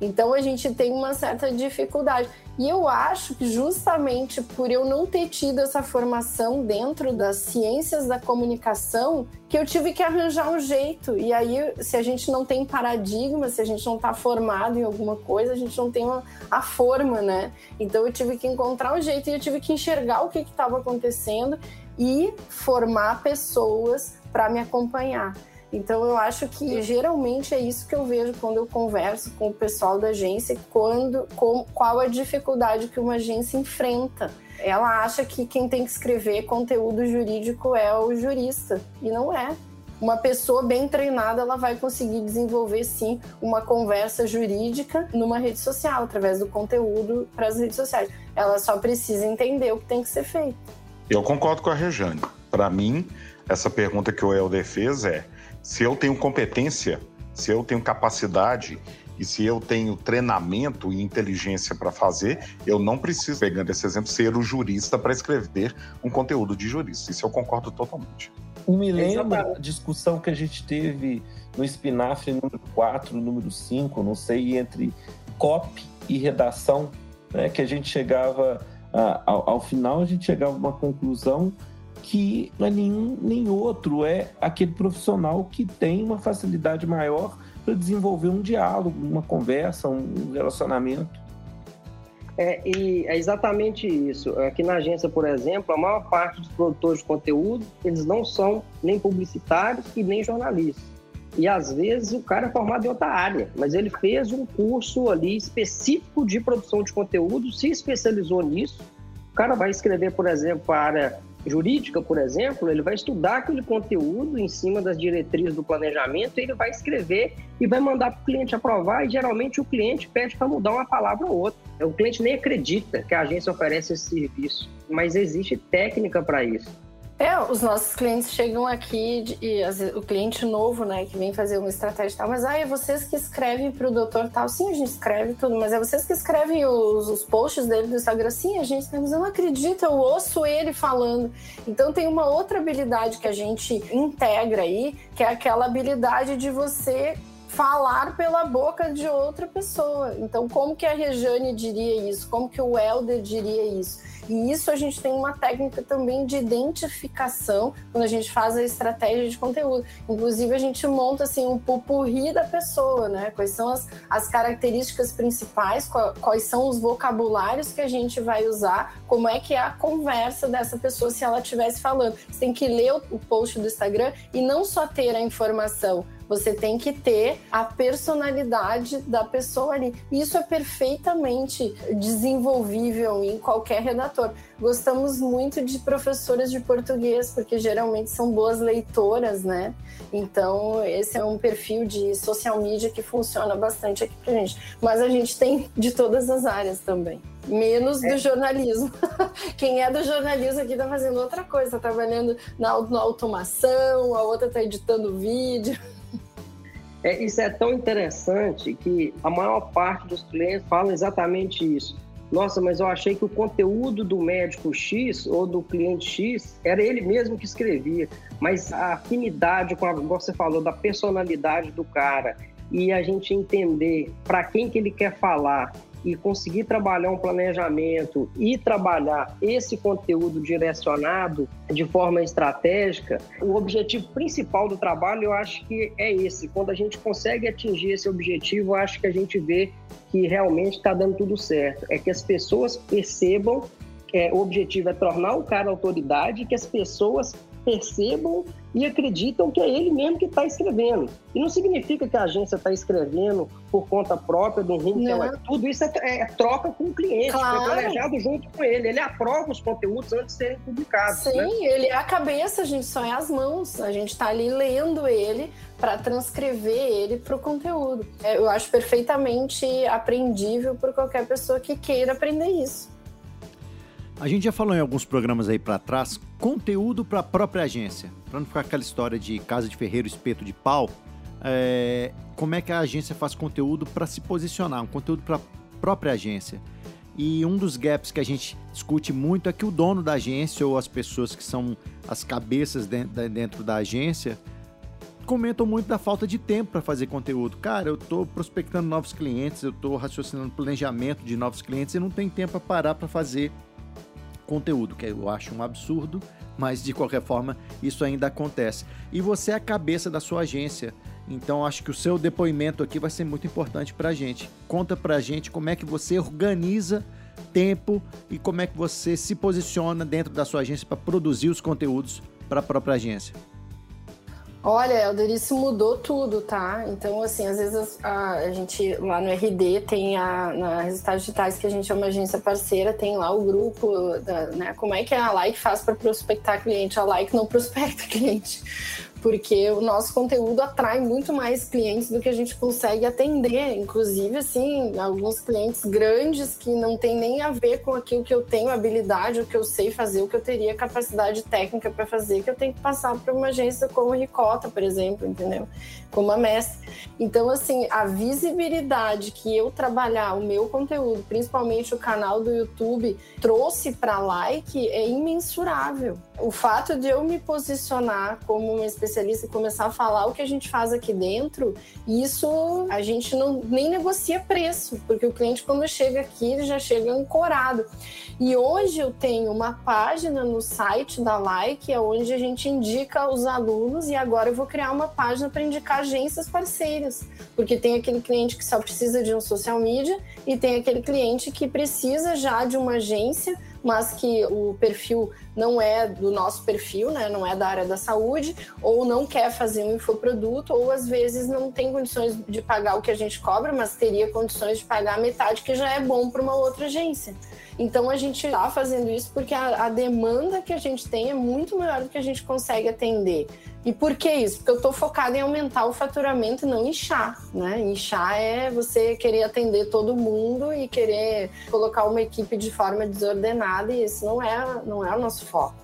[SPEAKER 5] Então a gente tem uma certa dificuldade. E eu acho que justamente por eu não ter tido essa formação dentro das ciências da comunicação, que eu tive que arranjar um jeito. E aí, se a gente não tem paradigma, se a gente não está formado em alguma coisa, a gente não tem uma, a forma, né? Então eu tive que encontrar um jeito e eu tive que enxergar o que estava acontecendo e formar pessoas para me acompanhar. Então eu acho que geralmente é isso que eu vejo quando eu converso com o pessoal da agência, quando com, qual a dificuldade que uma agência enfrenta. ela acha que quem tem que escrever conteúdo jurídico é o jurista, e não é. Uma pessoa bem treinada, ela vai conseguir desenvolver sim uma conversa jurídica numa rede social, através do conteúdo para as redes sociais. Ela só precisa entender o que tem que ser feito.
[SPEAKER 2] Eu concordo com a Rejane. Para mim, essa pergunta que o Helder fez é: se eu tenho competência, se eu tenho capacidade e se eu tenho treinamento e inteligência para fazer, eu não preciso, pegando esse exemplo, ser o jurista para escrever um conteúdo de jurista. Isso eu concordo totalmente.
[SPEAKER 4] Me lembra a discussão que a gente teve no Espinafre número 4, número 5, não sei, entre copy e redação, né, que a gente chegava, a, ao, ao final a gente chegava a uma conclusão que não é nenhum nem outro, é aquele profissional que tem uma facilidade maior para desenvolver um diálogo, uma conversa, um relacionamento.
[SPEAKER 3] É, e é exatamente isso. Aqui na agência, por exemplo, a maior parte dos produtores de conteúdo, eles não são nem publicitários e nem jornalistas. E às vezes o cara é formado em outra área, mas ele fez um curso ali específico de produção de conteúdo, se especializou nisso. O cara vai escrever, por exemplo, para a área jurídica, por exemplo, ele vai estudar aquele conteúdo em cima das diretrizes do planejamento, ele vai escrever e vai mandar para o cliente aprovar, e geralmente o cliente pede para mudar uma palavra ou outra. O cliente nem acredita que a agência oferece esse serviço, mas existe técnica para isso.
[SPEAKER 5] É, os nossos clientes chegam aqui e o cliente novo, né, que vem fazer uma estratégia tal, mas ah, é vocês que escrevem para o doutor tal. Sim, a gente escreve tudo, mas é vocês que escrevem os, os posts dele do Instagram. Sim, a gente, mas eu não acredito, eu ouço ele falando. Então tem uma outra habilidade que a gente integra aí, que é aquela habilidade de você falar pela boca de outra pessoa. Então, como que a Rejane diria isso? Como que o Helder diria isso? E isso a gente tem uma técnica também de identificação quando a gente faz a estratégia de conteúdo. Inclusive, a gente monta assim um pupurri da pessoa, né? Quais são as, as características principais, quais são os vocabulários que a gente vai usar, como é que é a conversa dessa pessoa se ela estivesse falando. Você tem que ler o post do Instagram e não só ter a informação, você tem que ter a personalidade da pessoa ali. Isso é perfeitamente desenvolvível em qualquer redator. Gostamos muito de professoras de português, porque geralmente são boas leitoras, né? Então, esse é um perfil de social media que funciona bastante aqui pra gente. Mas a gente tem de todas as áreas também. Menos é. do jornalismo. Quem é do jornalismo aqui tá fazendo outra coisa, tá trabalhando na, na automação, a outra tá editando vídeo.
[SPEAKER 3] É, isso é tão interessante que a maior parte dos clientes fala exatamente isso. Nossa, mas eu achei que o conteúdo do médico X ou do cliente X era ele mesmo que escrevia, mas a afinidade com a, como você falou, da personalidade do cara e a gente entender para quem que ele quer falar e conseguir trabalhar um planejamento e trabalhar esse conteúdo direcionado de forma estratégica, o objetivo principal do trabalho eu acho que é esse. Quando a gente consegue atingir esse objetivo, eu acho que a gente vê que realmente está dando tudo certo. É que as pessoas percebam é, o objetivo é tornar o cara autoridade, que as pessoas percebam e acreditam que é ele mesmo que está escrevendo. E não significa que a agência está escrevendo por conta própria, do rumo que ela... Tudo isso é, é, troca com o cliente, claro. foi planejado junto com ele. Ele aprova os conteúdos antes de serem publicados.
[SPEAKER 5] Sim,
[SPEAKER 3] né?
[SPEAKER 5] ele é a cabeça, a gente só é as mãos. A gente está ali lendo ele para transcrever ele para o conteúdo. É, eu acho perfeitamente aprendível por qualquer pessoa que queira aprender isso.
[SPEAKER 1] A gente já falou em alguns programas aí para trás, conteúdo para a própria agência. Para não ficar aquela história de casa de ferreiro, espeto de pau, é, como é que a agência faz conteúdo para se posicionar, um conteúdo para a própria agência. E um dos gaps que a gente discute muito é que o dono da agência ou as pessoas que são as cabeças dentro da agência comentam muito da falta de tempo para fazer conteúdo. Cara, eu estou prospectando novos clientes, eu estou raciocinando planejamento de novos clientes e não tem tempo para parar para fazer conteúdo, que eu acho um absurdo, mas de qualquer forma isso ainda acontece. E você é a cabeça da sua agência, então acho que o seu depoimento aqui vai ser muito importante para a gente. Conta para a gente como é que você organiza tempo e como é que você se posiciona dentro da sua agência para produzir os conteúdos para a própria agência.
[SPEAKER 5] Olha, Helder, isso mudou tudo, tá? Então, assim, às vezes a, a gente lá no RD tem a, na Resultados Digitais, que a gente é uma agência parceira, tem lá o grupo, da, né? Como é que a Like faz para prospectar cliente? A Like não prospecta cliente porque o nosso conteúdo atrai muito mais clientes do que a gente consegue atender. Inclusive, assim, alguns clientes grandes que não tem nem a ver com aquilo que eu tenho habilidade, o que eu sei fazer, o que eu teria capacidade técnica para fazer, que eu tenho que passar para uma agência como Ricota, por exemplo, entendeu? Como a Mestre. Então, assim, a visibilidade que eu trabalhar o meu conteúdo, principalmente o canal do YouTube, trouxe para like é imensurável. O fato de eu me posicionar como uma especialista e começar a falar o que a gente faz aqui dentro, isso a gente não nem negocia preço, porque o cliente quando chega aqui ele já chega ancorado. E hoje eu tenho uma página no site da Like, onde a gente indica os alunos e agora eu vou criar uma página para indicar agências parceiras, porque tem aquele cliente que só precisa de um social media e tem aquele cliente que precisa já de uma agência mas que o perfil não é do nosso perfil, né? não é da área da saúde, ou não quer fazer um infoproduto, ou às vezes não tem condições de pagar o que a gente cobra, mas teria condições de pagar metade, que já é bom para uma outra agência. Então a gente está fazendo isso porque a, a, demanda que a gente tem é muito maior do que a gente consegue atender. E por que isso? Porque eu estou focada em aumentar o faturamento e não inchar, né? Inchar é você querer atender todo mundo e querer colocar uma equipe de forma desordenada e isso não é, não é o nosso foco.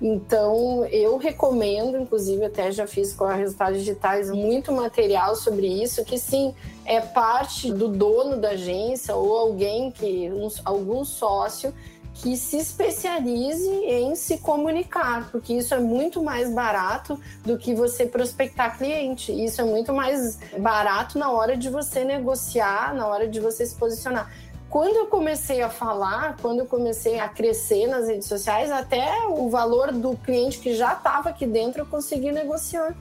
[SPEAKER 5] Então, eu recomendo, inclusive até já fiz com a Resultados Digitais muito material sobre isso, que sim, é parte do dono da agência ou alguém que, um, algum sócio que se especialize em se comunicar, porque isso é muito mais barato do que você prospectar cliente. Isso é muito mais barato na hora de você negociar, na hora de você se posicionar. Quando eu comecei a falar, quando eu comecei a crescer nas redes sociais, até o valor do cliente que já estava aqui dentro eu consegui negociar.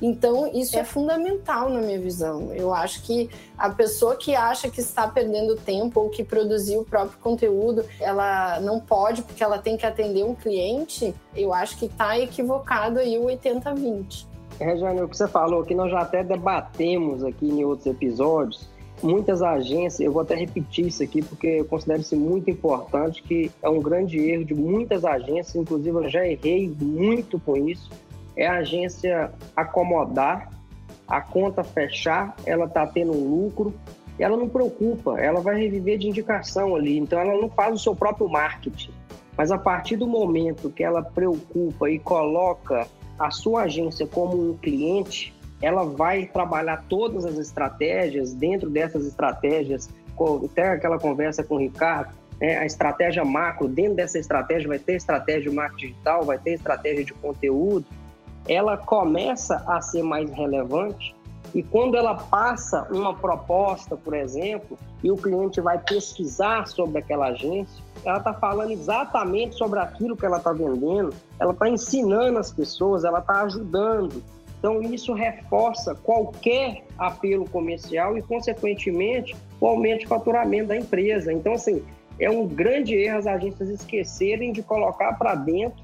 [SPEAKER 5] Então, isso é fundamental na minha visão. Eu acho que a pessoa que acha que está perdendo tempo ou que produziu o próprio conteúdo, ela não pode porque ela tem que atender um cliente, eu acho que está equivocado aí o 80-20.
[SPEAKER 3] Regiane, o que você falou que nós já até debatemos aqui em outros episódios, muitas agências, eu vou até repetir isso aqui porque eu considero isso muito importante, que é um grande erro de muitas agências, inclusive eu já errei muito com isso, é a agência acomodar, a conta fechar, ela está tendo um lucro, ela não preocupa, ela vai reviver de indicação ali, então ela não faz o seu próprio marketing. Mas a partir do momento que ela preocupa e coloca a sua agência como um cliente, ela vai trabalhar todas as estratégias, dentro dessas estratégias, até aquela conversa com o Ricardo, né, a estratégia macro, dentro dessa estratégia vai ter estratégia de marketing digital, vai ter estratégia de conteúdo, ela começa a ser mais relevante e quando ela passa uma proposta, por exemplo, e o cliente vai pesquisar sobre aquela agência, ela está falando exatamente sobre aquilo que ela está vendendo, ela está ensinando as pessoas, ela está ajudando. Então, isso reforça qualquer apelo comercial e, consequentemente, o aumento de faturamento da empresa. Então, assim, é um grande erro as agências esquecerem de colocar para dentro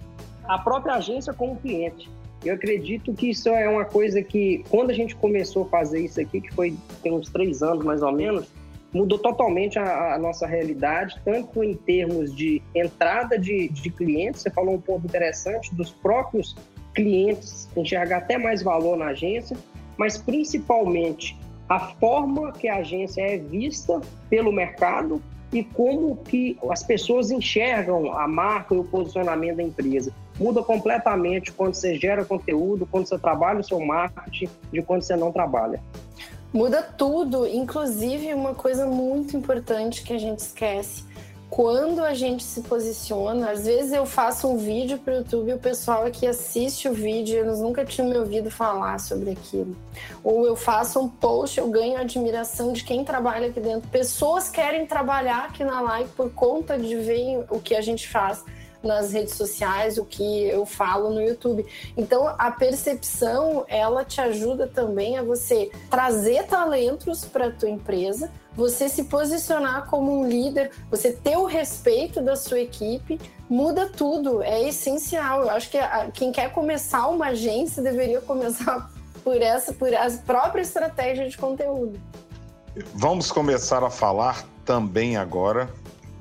[SPEAKER 3] a própria agência como cliente. Eu acredito que isso é uma coisa que, quando a gente começou a fazer isso aqui, que foi tem uns três anos mais ou menos, mudou totalmente a, a nossa realidade, tanto em termos de entrada de, de clientes, você falou um ponto interessante, dos próprios clientes enxergar até mais valor na agência, mas principalmente a forma que a agência é vista pelo mercado e como que as pessoas enxergam a marca e o posicionamento da empresa muda completamente quando você gera conteúdo, quando você trabalha o seu marketing, de quando você não trabalha.
[SPEAKER 5] Muda tudo, inclusive uma coisa muito importante que a gente esquece. Quando a gente se posiciona, às vezes eu faço um vídeo para o YouTube e o pessoal que assiste o vídeo, eles nunca tinham me ouvido falar sobre aquilo. Ou eu faço um post, eu ganho admiração de quem trabalha aqui dentro. Pessoas querem trabalhar aqui na live por conta de ver o que a gente faz nas redes sociais, o que eu falo no YouTube. Então, a percepção, ela te ajuda também a você trazer talentos para tua empresa, você se posicionar como um líder, você ter o respeito da sua equipe, muda tudo, é essencial. Eu acho que a, quem quer começar uma agência deveria começar por essa, por a própria estratégia de conteúdo.
[SPEAKER 2] Vamos começar a falar também agora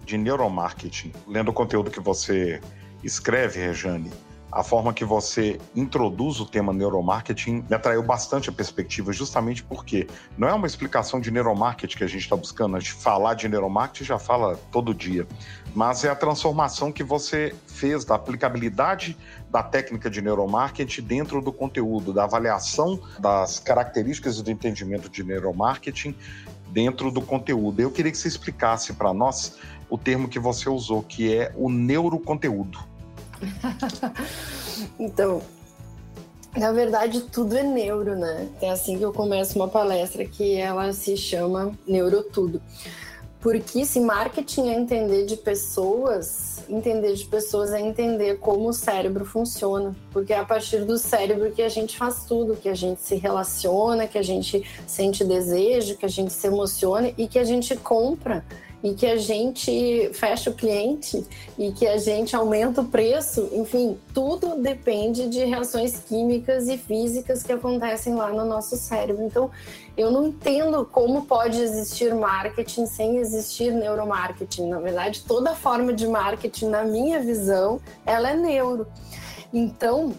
[SPEAKER 2] de neuromarketing. Lendo o conteúdo que você escreve, Rejane, a forma que você introduz o tema neuromarketing me atraiu bastante a perspectiva, justamente porque não é uma explicação de neuromarketing que a gente está buscando. A gente falar de neuromarketing já fala todo dia, mas é a transformação que você fez da aplicabilidade da técnica de neuromarketing dentro do conteúdo, da avaliação das características do entendimento de neuromarketing dentro do conteúdo. Eu queria que você explicasse para nós o termo que você usou, que é o neuroconteúdo.
[SPEAKER 5] então, na verdade, tudo é neuro, né? É assim que eu começo uma palestra que ela se chama Neurotudo. Porque se marketing é entender de pessoas, entender de pessoas é entender como o cérebro funciona. Porque é a partir do cérebro que a gente faz tudo, que a gente se relaciona, que a gente sente desejo, que a gente se emociona e que a gente compra e que a gente fecha o cliente e que a gente aumenta o preço, enfim, tudo depende de reações químicas e físicas que acontecem lá no nosso cérebro. Então, eu não entendo como pode existir marketing sem existir neuromarketing. Na verdade, toda forma de marketing, na minha visão, ela é neuro. Então,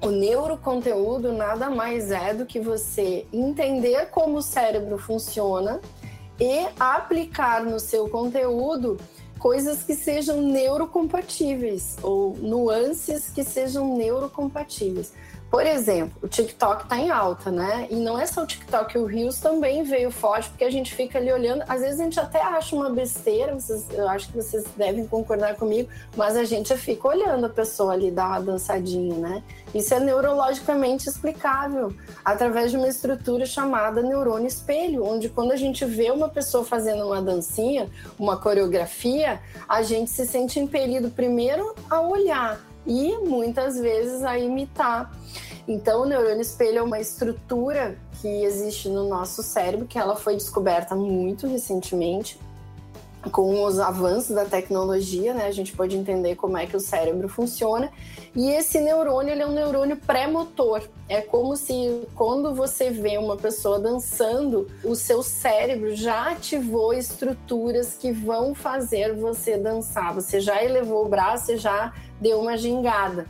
[SPEAKER 5] o neuroconteúdo nada mais é do que você entender como o cérebro funciona e aplicar no seu conteúdo coisas que sejam neurocompatíveis ou nuances que sejam neurocompatíveis. Por exemplo, o TikTok está em alta, né? E não é só o TikTok, o Reels também veio forte, porque a gente fica ali olhando. Às vezes a gente até acha uma besteira, vocês, eu acho que vocês devem concordar comigo, mas a gente fica olhando a pessoa ali dar uma dançadinha, né? Isso é neurologicamente explicável através de uma estrutura chamada neurônio espelho, onde quando a gente vê uma pessoa fazendo uma dancinha, uma coreografia, a gente se sente impelido primeiro a olhar e muitas vezes a imitar. Então, o neurônio espelho é uma estrutura que existe no nosso cérebro, que ela foi descoberta muito recentemente com os avanços da tecnologia, né? A gente pode entender como é que o cérebro funciona. E esse neurônio, ele é um neurônio pré-motor. É como se quando você vê uma pessoa dançando, o seu cérebro já ativou estruturas que vão fazer você dançar. Você já elevou o braço, e já deu uma gingada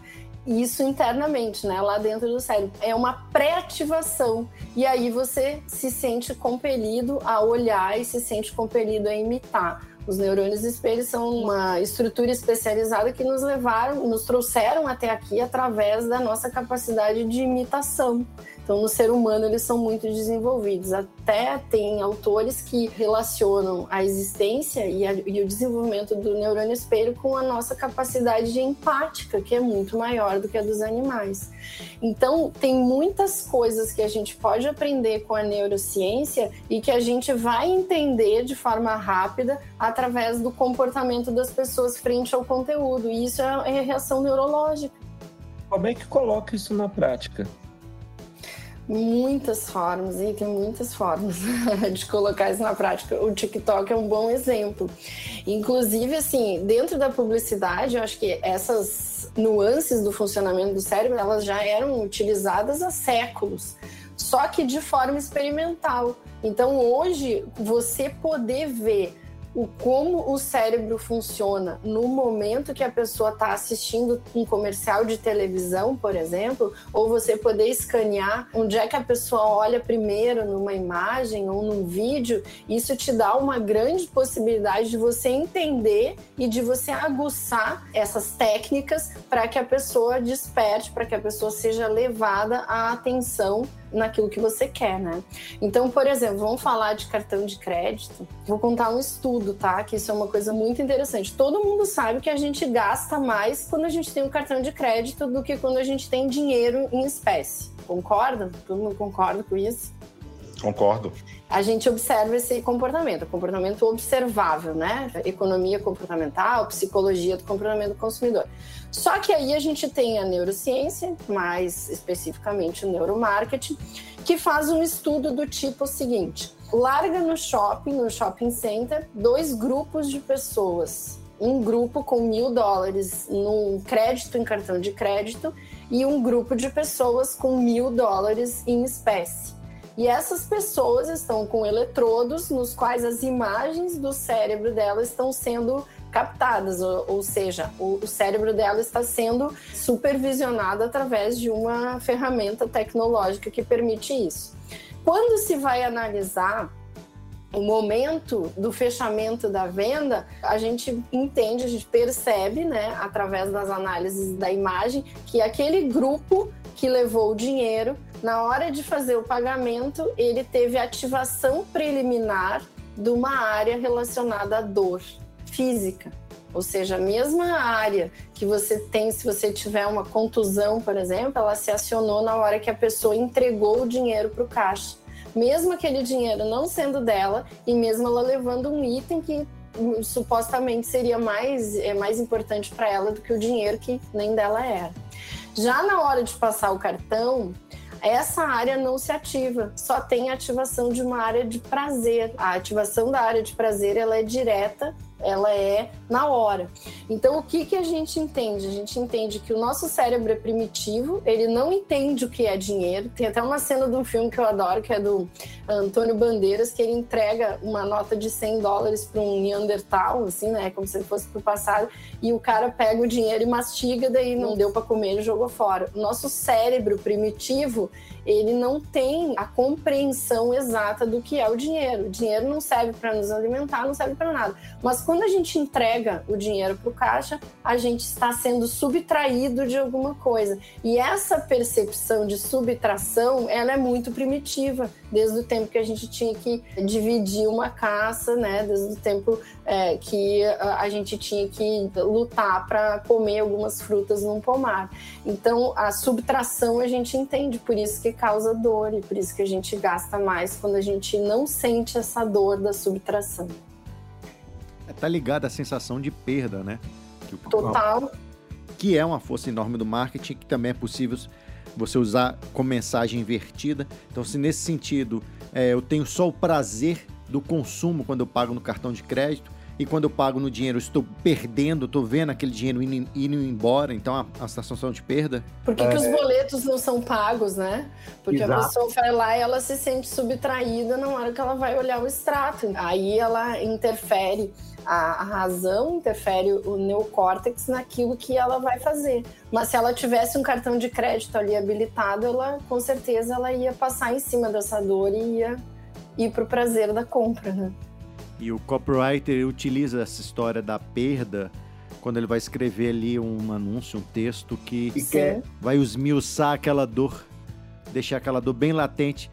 [SPEAKER 5] isso internamente, né, lá dentro do cérebro. É uma pré-ativação. E aí você se sente compelido a olhar e se sente compelido a imitar. Os neurônios espelhos são uma estrutura especializada que nos levaram, nos trouxeram até aqui através da nossa capacidade de imitação. Então, no ser humano, eles são muito desenvolvidos. Até tem autores que relacionam a existência e, a, e, o desenvolvimento do neurônio espelho com a nossa capacidade de empática, que é muito maior do que a dos animais. Então, tem muitas coisas que a gente pode aprender com a neurociência e que a gente vai entender de forma rápida através do comportamento das pessoas frente ao conteúdo. E isso é, é reação neurológica.
[SPEAKER 4] Como é que coloca isso na prática?
[SPEAKER 5] Muitas formas, e tem muitas formas de colocar isso na prática. O TikTok é um bom exemplo. Inclusive, assim, dentro da publicidade, eu acho que essas nuances do funcionamento do cérebro, elas já eram utilizadas há séculos, só que de forma experimental. Então, hoje, você poder ver o como o cérebro funciona no momento que a pessoa está assistindo um comercial de televisão, por exemplo, ou você poder escanear onde é que a pessoa olha primeiro numa imagem ou num vídeo, isso te dá uma grande possibilidade de você entender e de você aguçar essas técnicas para que a pessoa desperte, para que a pessoa seja levada à atenção naquilo que você quer, né? Então, por exemplo, vamos falar de cartão de crédito. Vou contar um estudo, tá? Que isso é uma coisa muito interessante. Todo mundo sabe que a gente gasta mais quando a gente tem um cartão de crédito do que quando a gente tem dinheiro em espécie. Concordam? Todo mundo concorda com isso?
[SPEAKER 2] Concordo.
[SPEAKER 5] A gente observa esse comportamento, comportamento observável, né? Economia comportamental, psicologia do comportamento do consumidor. Só que aí a gente tem a neurociência, mais especificamente o neuromarketing, que faz um estudo do tipo seguinte: larga no shopping, no shopping center, dois grupos de pessoas. Um grupo com mil dólares no crédito em cartão de crédito e um grupo de pessoas com mil dólares em espécie. E essas pessoas estão com eletrodos nos quais as imagens do cérebro delas estão sendo captadas, ou, ou seja, o, o, cérebro dela está sendo supervisionado através de uma ferramenta tecnológica que permite isso. Quando se vai analisar o momento do fechamento da venda, a gente entende, a gente percebe, né, através das análises da imagem, que aquele grupo que levou o dinheiro na hora de fazer o pagamento, ele teve ativação preliminar de uma área relacionada à dor física. Ou seja, a mesma área que você tem se você tiver uma contusão, por exemplo, ela se acionou na hora que a pessoa entregou o dinheiro para o caixa. Mesmo aquele dinheiro não sendo dela e mesmo ela levando um item que hum, supostamente seria mais, é mais importante para ela do que o dinheiro que nem dela era. Já na hora de passar o cartão, essa área não se ativa, só tem ativação de uma área de prazer. A ativação da área de prazer ela é direta ela é na hora. Então, o que, que a gente entende? A gente entende que o nosso cérebro é primitivo, ele não entende o que é dinheiro. Tem até uma cena de um filme que eu adoro, que é do Antônio Bandeiras, que ele entrega uma nota de 100 dólares para um Neandertal, assim, né? Como se ele fosse para o passado, e o cara pega o dinheiro e mastiga, daí não deu para comer e jogou fora. O nosso cérebro primitivo, ele não tem a compreensão exata do que é o dinheiro. O dinheiro não serve para nos alimentar, não serve para nada. Mas quando a gente entrega o dinheiro para o caixa, a gente está sendo subtraído de alguma coisa. E essa percepção de subtração, ela é muito primitiva, desde o tempo que a gente tinha que dividir uma caça, né? Desde o tempo é, que a gente tinha que lutar para comer algumas frutas num pomar. Então, a subtração a gente entende, por isso que causa dor e por isso que a gente gasta mais quando a gente não sente essa dor da subtração.
[SPEAKER 1] É, tá ligado à sensação de perda, né?
[SPEAKER 5] Que, Total.
[SPEAKER 1] Que é uma força enorme do marketing, que também é possível você usar com mensagem invertida. Então, se nesse sentido é, eu tenho só o prazer do consumo quando eu pago no cartão de crédito, e quando eu pago no dinheiro, estou perdendo, estou vendo aquele dinheiro indo, indo embora, então a, a sensação de perda.
[SPEAKER 5] Por que, é... que, os boletos não são pagos, né? Porque Exato. a pessoa vai lá e ela se sente subtraída na hora que ela vai olhar o extrato. Aí ela interfere a, razão interfere o neocórtex naquilo que ela vai fazer. Mas se ela tivesse um cartão de crédito ali habilitado, ela com certeza ela ia passar em cima dessa dor e ia ir para o prazer da compra, né?
[SPEAKER 1] E o copywriter utiliza essa história da perda quando ele vai escrever ali um anúncio, um texto que
[SPEAKER 5] Sim.
[SPEAKER 1] vai esmiuçar aquela dor, deixar aquela dor bem latente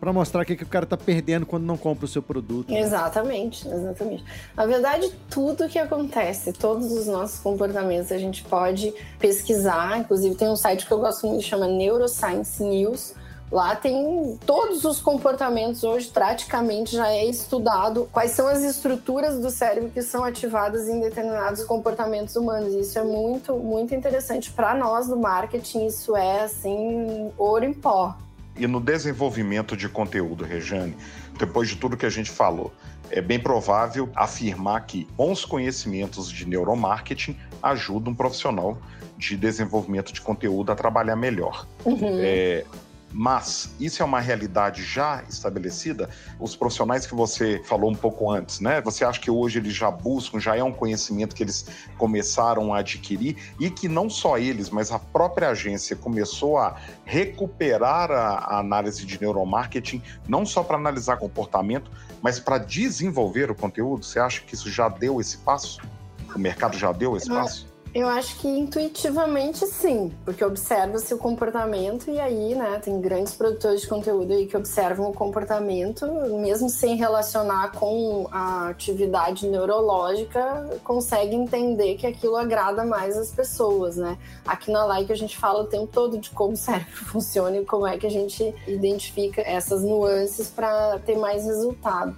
[SPEAKER 1] para mostrar que, que o cara tá perdendo quando não compra o seu produto.
[SPEAKER 5] Exatamente, exatamente. Na verdade, tudo que acontece, todos os nossos comportamentos, a gente pode pesquisar. Inclusive, tem um site que eu gosto muito, chama Neuroscience News Lá tem todos os comportamentos hoje, praticamente já é estudado quais são as estruturas do cérebro que são ativadas em determinados comportamentos humanos. Isso é muito, muito interessante para nós do marketing. Isso é assim ouro em pó.
[SPEAKER 2] E no desenvolvimento de conteúdo, Rejane, depois de tudo que a gente falou, é bem provável afirmar que bons conhecimentos de neuromarketing ajudam um profissional de desenvolvimento de conteúdo a trabalhar melhor. Uhum. É, mas isso é uma realidade já estabelecida? Os profissionais que você falou um pouco antes, né? Você acha que hoje eles já buscam, já é um conhecimento que eles começaram a adquirir e que não só eles, mas a própria agência começou a recuperar a, a análise de neuromarketing, não só para analisar comportamento, mas para desenvolver o conteúdo? Você acha que isso já deu esse passo? O mercado já deu esse passo?
[SPEAKER 5] Eu acho que intuitivamente sim, porque observa-se o comportamento e aí, né, tem grandes produtores de conteúdo aí que observam o comportamento, mesmo sem relacionar com a atividade neurológica, consegue entender que aquilo agrada mais as pessoas, né? Aqui na Like a gente fala o tempo todo de como o cérebro funciona e como é que a gente identifica essas nuances para ter mais resultado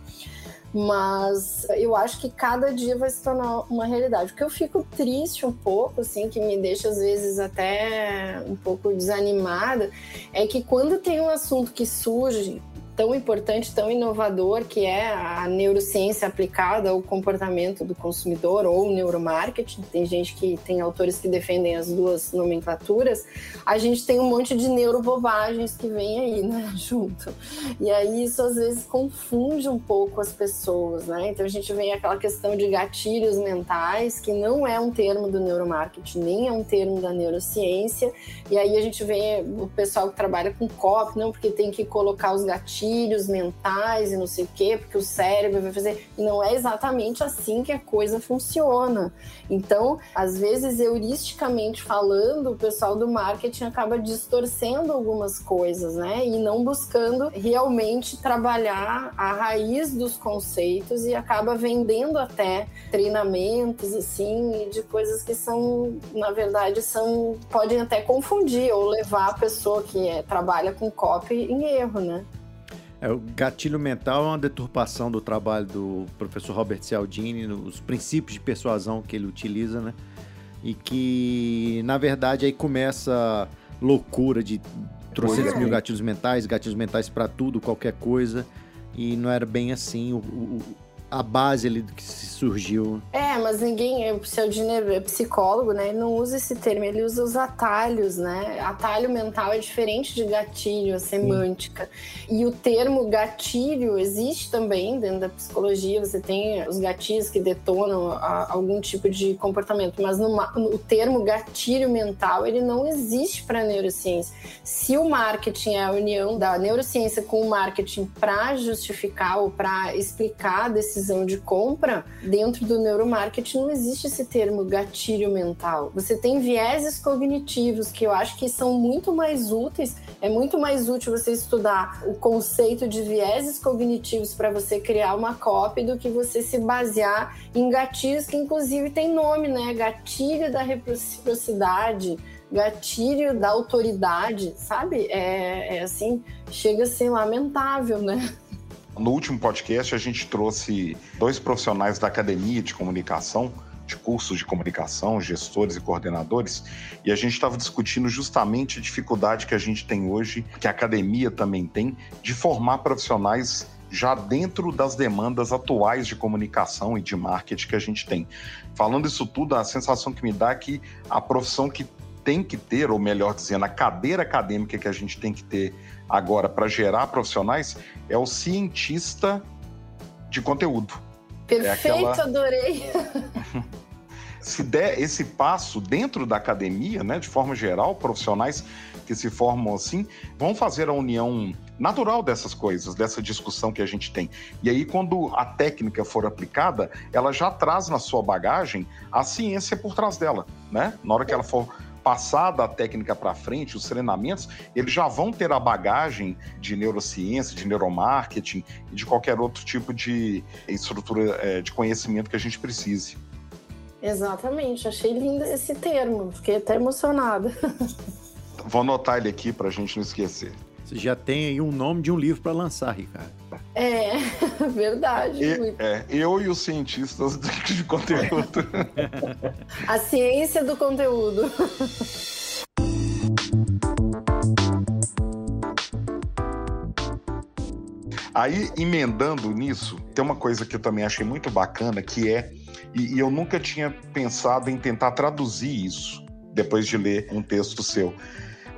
[SPEAKER 5] mas eu acho que cada dia vai se tornar uma realidade. O que eu fico triste um pouco, assim, que me deixa às vezes até um pouco desanimada, é que quando tem um assunto que surge tão importante, tão inovador, que é a neurociência aplicada ao comportamento do consumidor ou neuromarketing. Tem gente que tem autores que defendem as duas nomenclaturas. A gente tem um monte de neurobobagens que vem aí, né, junto. E aí isso às vezes confunde um pouco as pessoas, né? Então a gente vem aquela questão de gatilhos mentais, que não é um termo do neuromarketing, nem é um termo da neurociência. E aí a gente vê o pessoal que trabalha com COP, não, porque tem que colocar os gatilhos gatilhos mentais e não sei o quê, porque o cérebro vai fazer. Não é exatamente assim que a coisa funciona. Então, às vezes, heuristicamente falando, o pessoal do marketing acaba distorcendo algumas coisas, né? E não buscando realmente trabalhar a raiz dos conceitos e acaba vendendo até treinamentos, assim, de coisas que são, na verdade, são podem até confundir ou levar a pessoa que é, trabalha com copy em erro, né?
[SPEAKER 1] É, o gatilho mental é uma deturpação do trabalho do professor Robert Cialdini, os princípios de persuasão que ele utiliza, né? E que, na verdade, aí começa loucura de trocentos mil gatilhos mentais, gatilhos mentais para tudo, qualquer coisa. E não era bem assim. O, o, a base ali do que surgiu.
[SPEAKER 5] É, mas ninguém, o seu dinheiro é psicólogo, né? Ele não usa esse termo, ele usa os atalhos, né? Atalho mental é diferente de gatilho, a semântica. Sim. E o termo gatilho existe também dentro da psicologia, você tem os gatilhos que detonam a, algum tipo de comportamento, mas no, no, o termo gatilho mental, ele não existe para neurociência. Se o marketing é a união da neurociência com o marketing para justificar ou para explicar desses decisão de compra, dentro do neuromarketing não existe esse termo gatilho mental. Você tem vieses cognitivos que eu acho que são muito mais úteis. É muito mais útil você estudar o conceito de vieses cognitivos para você criar uma cópia do que você se basear em gatilhos que inclusive tem nome, né? Gatilho da reciprocidade gatilho da autoridade, sabe? É, é, assim, chega a ser lamentável, né?
[SPEAKER 2] No último podcast, a gente trouxe dois profissionais da academia de comunicação, de cursos de comunicação, gestores e coordenadores, e a gente estava discutindo justamente a dificuldade que a gente tem hoje, que a academia também tem, de formar profissionais já dentro das demandas atuais de comunicação e de marketing que a gente tem. Falando isso tudo, a sensação que me dá é que a profissão que tem que ter, ou melhor dizendo, a cadeira acadêmica que a gente tem que ter agora para gerar profissionais é o cientista de conteúdo.
[SPEAKER 5] Perfeito, é aquela... adorei.
[SPEAKER 2] se der esse passo dentro da academia, né, de forma geral, profissionais que se formam assim, vão fazer a união natural dessas coisas, dessa discussão que a gente tem. E aí, quando a técnica for aplicada, ela já traz na sua bagagem a ciência por trás dela, né? Na hora que ela for passada a técnica para frente, os treinamentos, eles já vão ter a bagagem de neurociência, de neuromarketing e de qualquer outro tipo de estrutura é, de conhecimento que a gente precise.
[SPEAKER 5] Exatamente, achei lindo esse termo, fiquei até emocionada.
[SPEAKER 2] Vou anotar ele aqui para a gente não esquecer.
[SPEAKER 1] Você já tem aí um nome de um livro para lançar, Ricardo.
[SPEAKER 5] É, verdade.
[SPEAKER 2] E, é, eu e os cientistas de conteúdo.
[SPEAKER 5] A ciência do conteúdo.
[SPEAKER 2] Aí, emendando nisso, tem uma coisa que eu também achei muito bacana, que é, e, e eu nunca tinha pensado em tentar traduzir isso depois de ler um texto seu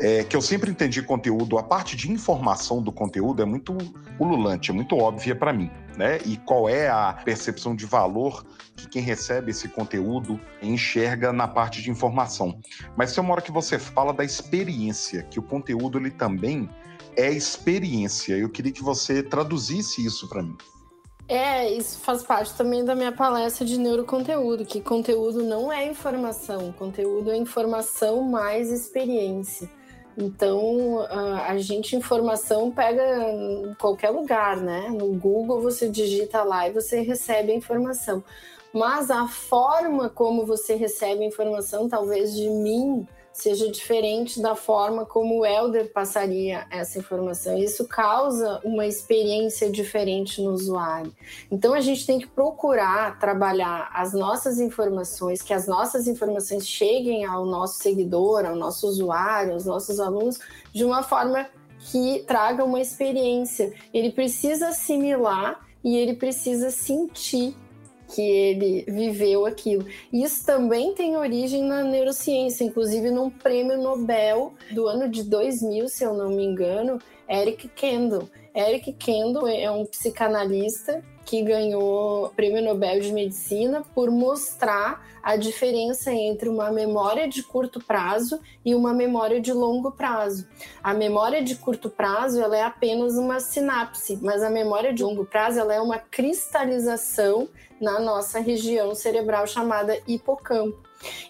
[SPEAKER 2] é, que eu sempre entendi conteúdo, a parte de informação do conteúdo é muito ululante, é muito óbvia para mim, né? E qual é a percepção de valor que quem recebe esse conteúdo enxerga na parte de informação. Mas tem uma hora que você fala da experiência, que o conteúdo ele também é experiência. Eu queria que você traduzisse isso para mim.
[SPEAKER 5] É, isso faz parte também da minha palestra de neuroconteúdo, que conteúdo não é informação, conteúdo é informação mais experiência. Então, a gente informação pega em qualquer lugar, né? No Google você digita lá e você recebe a informação. Mas a forma como você recebe a informação, talvez de mim, seja diferente da forma como o Elder passaria essa informação. Isso causa uma experiência diferente no usuário. Então a gente tem que procurar trabalhar as nossas informações, que as nossas informações cheguem ao nosso seguidor, ao nosso usuário, aos nossos alunos, de uma forma que traga uma experiência. Ele precisa assimilar e ele precisa sentir que ele viveu aquilo. Isso também tem origem na neurociência, inclusive num prêmio Nobel do ano de 2000, se eu não me engano, Eric Kendall. Eric Kendall é um psicanalista que ganhou o Prêmio Nobel de Medicina por mostrar a diferença entre uma memória de curto prazo e uma memória de longo prazo. A memória de curto prazo ela é apenas uma sinapse, mas a memória de longo prazo ela é uma cristalização na nossa região cerebral chamada hipocampo.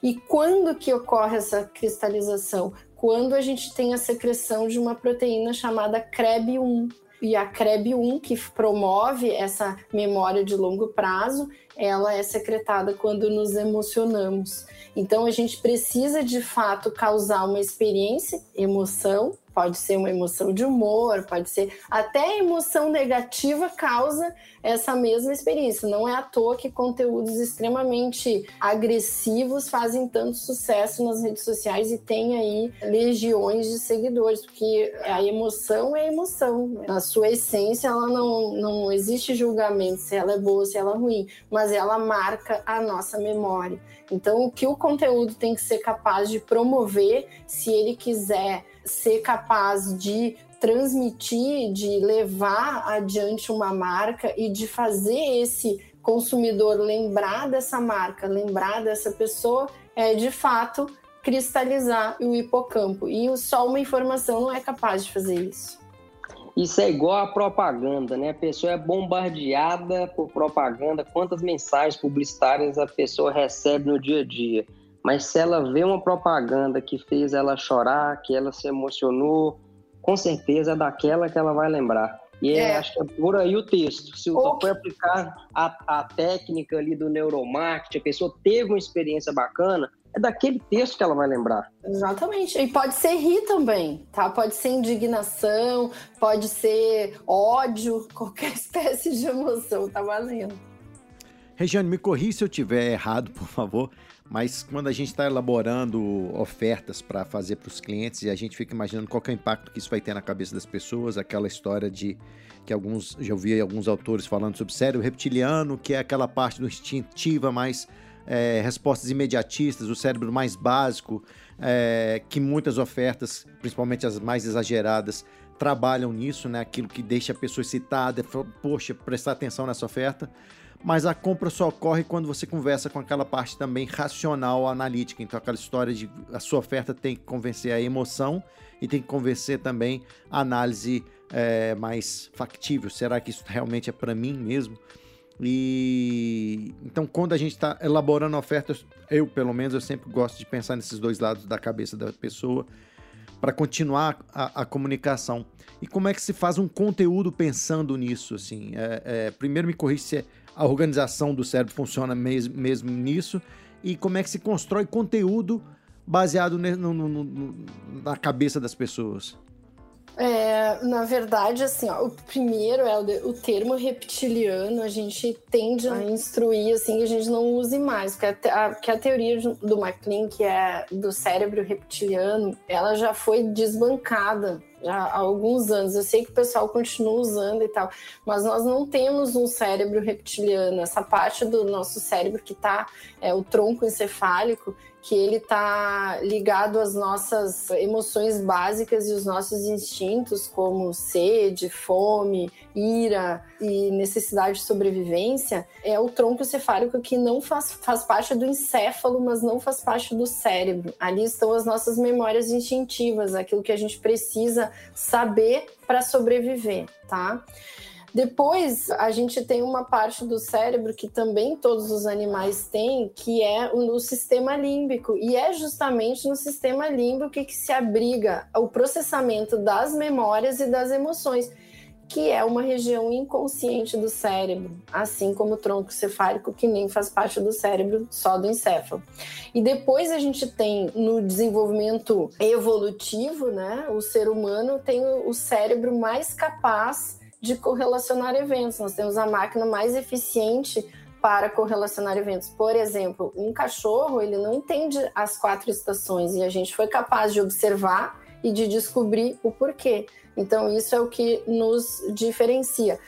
[SPEAKER 5] E quando que ocorre essa cristalização? Quando a gente tem a secreção de uma proteína chamada CREB1. E a CREB1, que promove essa memória de longo prazo, ela é secretada quando nos emocionamos. Então a gente precisa de fato causar uma experiência, emoção, pode ser uma emoção de humor, pode ser até emoção negativa causa essa mesma experiência. Não é à toa que conteúdos extremamente agressivos fazem tanto sucesso nas redes sociais e tem aí legiões de seguidores, porque a emoção é emoção. Na sua essência, ela não, não existe julgamento se ela é boa, se ela é ruim, mas ela marca a nossa memória. Então, o que o conteúdo tem que ser capaz de promover, se ele quiser ser capaz de transmitir, de levar adiante uma marca e de fazer esse consumidor lembrar dessa marca, lembrar dessa pessoa, é de fato cristalizar o hipocampo. E só uma informação não é capaz de fazer isso.
[SPEAKER 3] Isso é igual a propaganda, né? A pessoa é bombardeada por propaganda. Quantas mensagens publicitárias a pessoa recebe no dia a dia? Mas se ela vê uma propaganda que fez ela chorar, que ela se emocionou, com certeza é daquela que ela vai lembrar. E é. acho que é por aí o texto. Se o for aplicar a, a técnica ali do neuromarketing, a pessoa teve uma experiência bacana, é daquele texto que ela vai lembrar.
[SPEAKER 5] Exatamente. E pode ser rir também, tá? Pode ser indignação, pode ser ódio, qualquer espécie de emoção, tá valendo.
[SPEAKER 1] Regiane, me corri se eu tiver errado, por favor. Mas quando a gente está elaborando ofertas para fazer para os clientes e a gente fica imaginando qual é o impacto que isso vai ter na cabeça das pessoas, aquela história de que alguns já ouvi alguns autores falando sobre cérebro reptiliano, que é aquela parte do instintiva mais é, respostas imediatistas, o cérebro mais básico, é, que muitas ofertas, principalmente as mais exageradas, trabalham nisso, né? Aquilo que deixa a pessoa excitada, poxa, prestar atenção nessa oferta mas a compra só ocorre quando você conversa com aquela parte também racional, analítica. Então, aquela história de a sua oferta tem que convencer a emoção e tem que convencer também a análise é, mais factível. Será que isso realmente é para mim mesmo? E então, quando a gente está elaborando ofertas, eu pelo menos eu sempre gosto de pensar nesses dois lados da cabeça da pessoa para continuar a, a, comunicação. E como é que se faz um conteúdo pensando nisso? Assim, é, é, primeiro me corrija se a organização do cérebro funciona mesmo, mesmo nisso e como é que se constrói conteúdo baseado no, no, no, na cabeça das pessoas.
[SPEAKER 5] É, na verdade, assim, ó, o primeiro é o, o, termo reptiliano, a gente tende a instruir, assim, que a gente não use mais, porque a, a, que a teoria do MacLean, que é do cérebro reptiliano, ela já foi desbancada já há alguns anos. Eu sei que o pessoal continua usando e tal, mas nós não temos um cérebro reptiliano. Essa parte do nosso cérebro que está, é, o tronco encefálico, que ele está ligado às nossas emoções básicas e os nossos instintos, como sede, fome, ira e necessidade de sobrevivência, é o tronco encefálico que não faz, faz parte do encéfalo, mas não faz parte do cérebro. Ali estão as nossas memórias instintivas, aquilo que a gente precisa saber para sobreviver, tá? Depois, a gente tem uma parte do cérebro que também todos os animais têm, que é no sistema límbico. E é justamente no sistema límbico que, que se abriga o processamento das memórias e das emoções que é uma região inconsciente do cérebro, assim como o tronco cefálico, que nem faz parte do cérebro, só do encéfalo. E depois a gente tem no desenvolvimento evolutivo, né, o ser humano tem o cérebro mais capaz de correlacionar eventos. Nós temos a máquina mais eficiente para correlacionar eventos. Por exemplo, um cachorro, ele não entende as quatro estações e a gente foi capaz de observar e de descobrir o porquê. Então, isso é o que nos diferencia.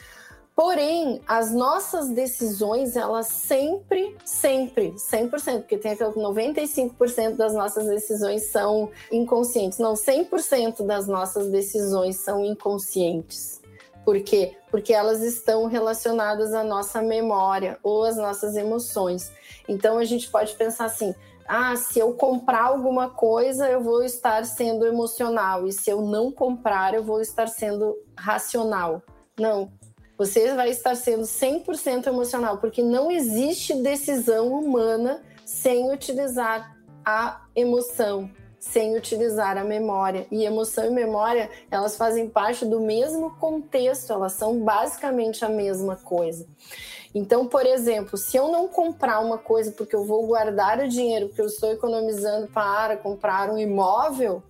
[SPEAKER 5] Porém, as nossas decisões, elas sempre, sempre, 100%, porque tem aquele 95% das nossas decisões são inconscientes. Não, 100% das nossas decisões são inconscientes. Por quê? Porque elas estão relacionadas à nossa memória ou às nossas emoções. Então, a gente pode pensar assim: ah, se eu comprar alguma coisa, eu vou estar sendo emocional, e se eu não comprar, eu vou estar sendo racional. Não. Você vai estar sendo 100% emocional, porque não existe decisão humana sem utilizar a emoção, sem utilizar a memória. E emoção e memória, elas fazem parte do mesmo contexto, elas são basicamente a mesma coisa. Então, por exemplo, se eu não comprar uma coisa porque eu vou guardar o dinheiro porque eu estou economizando para comprar um imóvel,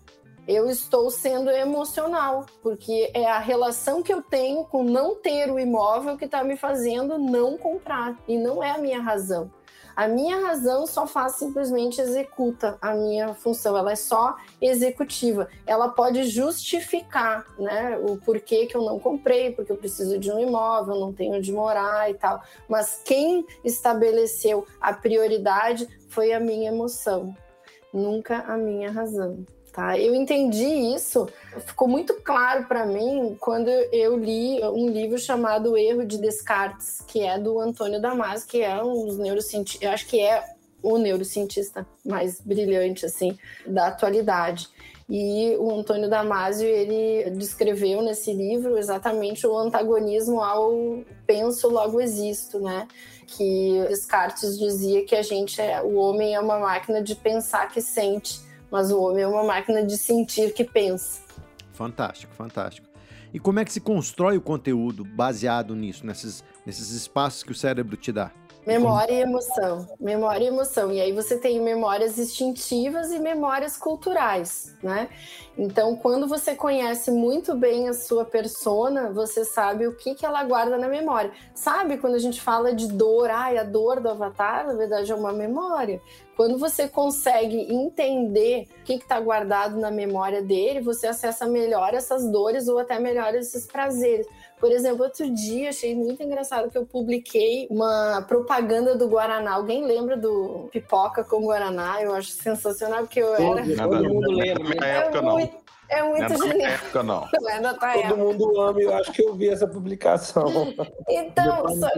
[SPEAKER 5] eu estou sendo emocional, porque é a relação que eu tenho com não ter o imóvel que está me fazendo não comprar, e não é a minha razão. A minha razão só faz simplesmente executa a minha função, ela é só executiva. Ela pode justificar, né, o porquê que eu não comprei, porque eu preciso de um imóvel, não tenho onde morar e tal. Mas quem estabeleceu a prioridade foi a minha emoção, nunca a minha razão. Tá? Eu entendi isso, ficou muito claro para mim quando eu li um livro chamado O Erro de Descartes, que é do Antônio Damasio, que é um dos neurocientistas, eu acho que é o neurocientista mais brilhante assim da atualidade. E o Antônio Damasio, ele descreveu nesse livro exatamente o antagonismo ao penso logo existo, né? Que Descartes dizia que a gente é, o homem é uma máquina de pensar que sente mas o homem é uma máquina de sentir que pensa.
[SPEAKER 1] Fantástico, fantástico. E como é que se constrói o conteúdo baseado nisso, nesses, nesses espaços que o cérebro te dá?
[SPEAKER 5] Memória e emoção. Memória e emoção. E aí você tem memórias instintivas e memórias culturais, né? Então, quando você conhece muito bem a sua persona, você sabe o que, que ela guarda na memória. Sabe quando a gente fala de dor, ai, a dor do avatar, na verdade é uma memória. Quando você consegue entender o que está guardado na memória dele, você acessa melhor essas dores ou até melhor esses prazeres. Por exemplo, outro dia achei muito engraçado que eu publiquei uma propaganda do Guaraná. Alguém lembra do pipoca com Guaraná? Eu acho sensacional, porque eu era.
[SPEAKER 3] Todo mundo lembra.
[SPEAKER 2] Na época, não.
[SPEAKER 5] Muito é muito
[SPEAKER 2] não
[SPEAKER 5] é genial.
[SPEAKER 2] época, não.
[SPEAKER 5] Não é
[SPEAKER 4] Todo
[SPEAKER 5] época.
[SPEAKER 4] mundo ama, eu acho que eu vi essa publicação.
[SPEAKER 5] Então, só,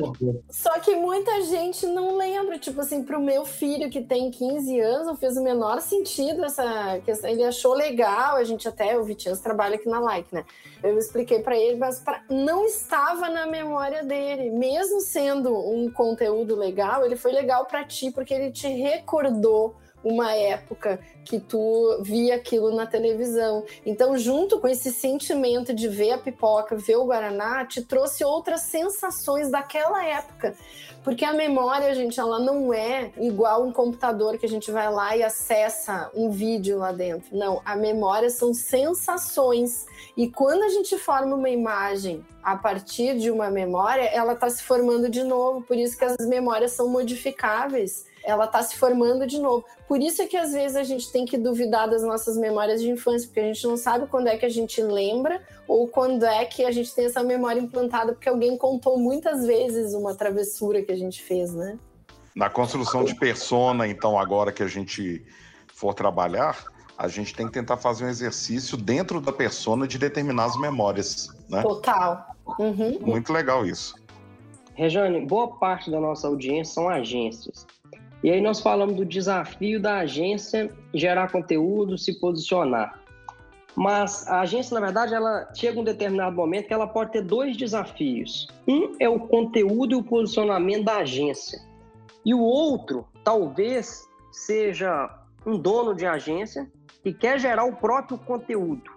[SPEAKER 5] só que muita gente não lembra. Tipo assim, pro meu filho que tem 15 anos, não fez o menor sentido essa questão. Ele achou legal, a gente até, o Vitinhas trabalha aqui na Like, né? Eu expliquei para ele, mas pra, não estava na memória dele. Mesmo sendo um conteúdo legal, ele foi legal para ti, porque ele te recordou uma época que tu via aquilo na televisão. Então, junto com esse sentimento de ver a pipoca, ver o Guaraná, te trouxe outras sensações daquela época. Porque a memória, gente, ela não é igual um computador que a gente vai lá e acessa um vídeo lá dentro. Não, a memória são sensações. E quando a gente forma uma imagem a partir de uma memória, ela está se formando de novo. Por isso que as memórias são modificáveis ela está se formando de novo. Por isso é que às vezes a gente tem que duvidar das nossas memórias de infância, porque a gente não sabe quando é que a gente lembra ou quando é que a gente tem essa memória implantada, porque alguém contou muitas vezes uma travessura que a gente fez, né?
[SPEAKER 2] Na construção de persona, então, agora que a gente for trabalhar, a gente tem que tentar fazer um exercício dentro da persona de determinar as memórias, né?
[SPEAKER 5] Total. Uhum.
[SPEAKER 2] Muito legal isso.
[SPEAKER 3] Rejane, boa parte da nossa audiência são agências. E aí nós falamos do desafio da agência gerar conteúdo, se posicionar. Mas a agência, na verdade, ela chega um determinado momento que ela pode ter dois desafios. Um é o conteúdo e o posicionamento da agência. E o outro, talvez, seja um dono de agência que quer gerar o próprio conteúdo.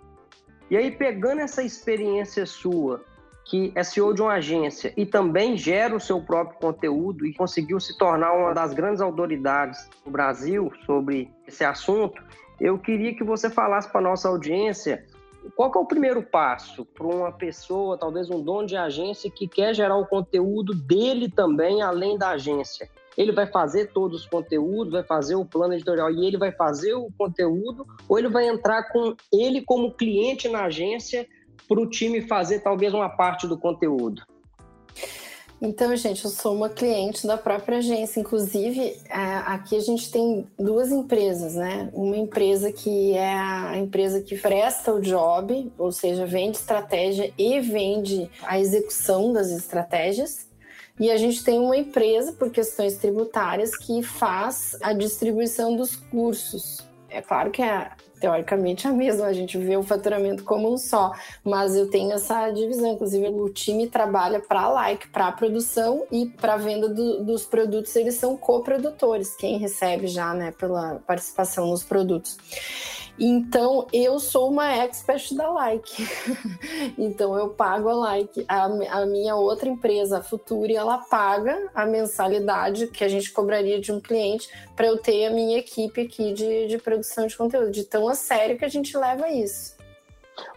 [SPEAKER 3] E aí, pegando essa experiência sua, que é CEO de uma agência e também gera o seu próprio conteúdo e conseguiu se tornar uma das grandes autoridades do Brasil sobre esse assunto, eu queria que você falasse para nossa audiência qual é o primeiro passo para uma pessoa, talvez um dono de agência que quer gerar o conteúdo dele também, além da agência. Ele vai fazer todos os conteúdos, vai fazer o plano editorial e ele vai fazer o conteúdo, ou ele vai entrar com ele como cliente na agência para o time fazer talvez uma parte do conteúdo?
[SPEAKER 5] Então, gente, eu sou uma cliente da própria agência. Inclusive, é, aqui a gente tem duas empresas, né? Uma empresa que é a empresa que presta o job, ou seja, vende estratégia e vende a execução das estratégias. E a gente tem uma empresa, por questões tributárias, que faz a distribuição dos cursos. É claro que a, teoricamente a mesma, a gente vê o faturamento como um só, mas eu tenho essa divisão, inclusive o time trabalha para like, para produção e para venda do, dos produtos, eles são coprodutores, quem recebe já, né, pela participação nos produtos. Então, eu sou uma expert da Like. então, eu pago a Like. A, a, minha outra empresa, a Futuri, ela paga a mensalidade que a gente cobraria de um cliente para eu ter a minha equipe aqui de, de produção de conteúdo. De tão a sério que a gente leva isso.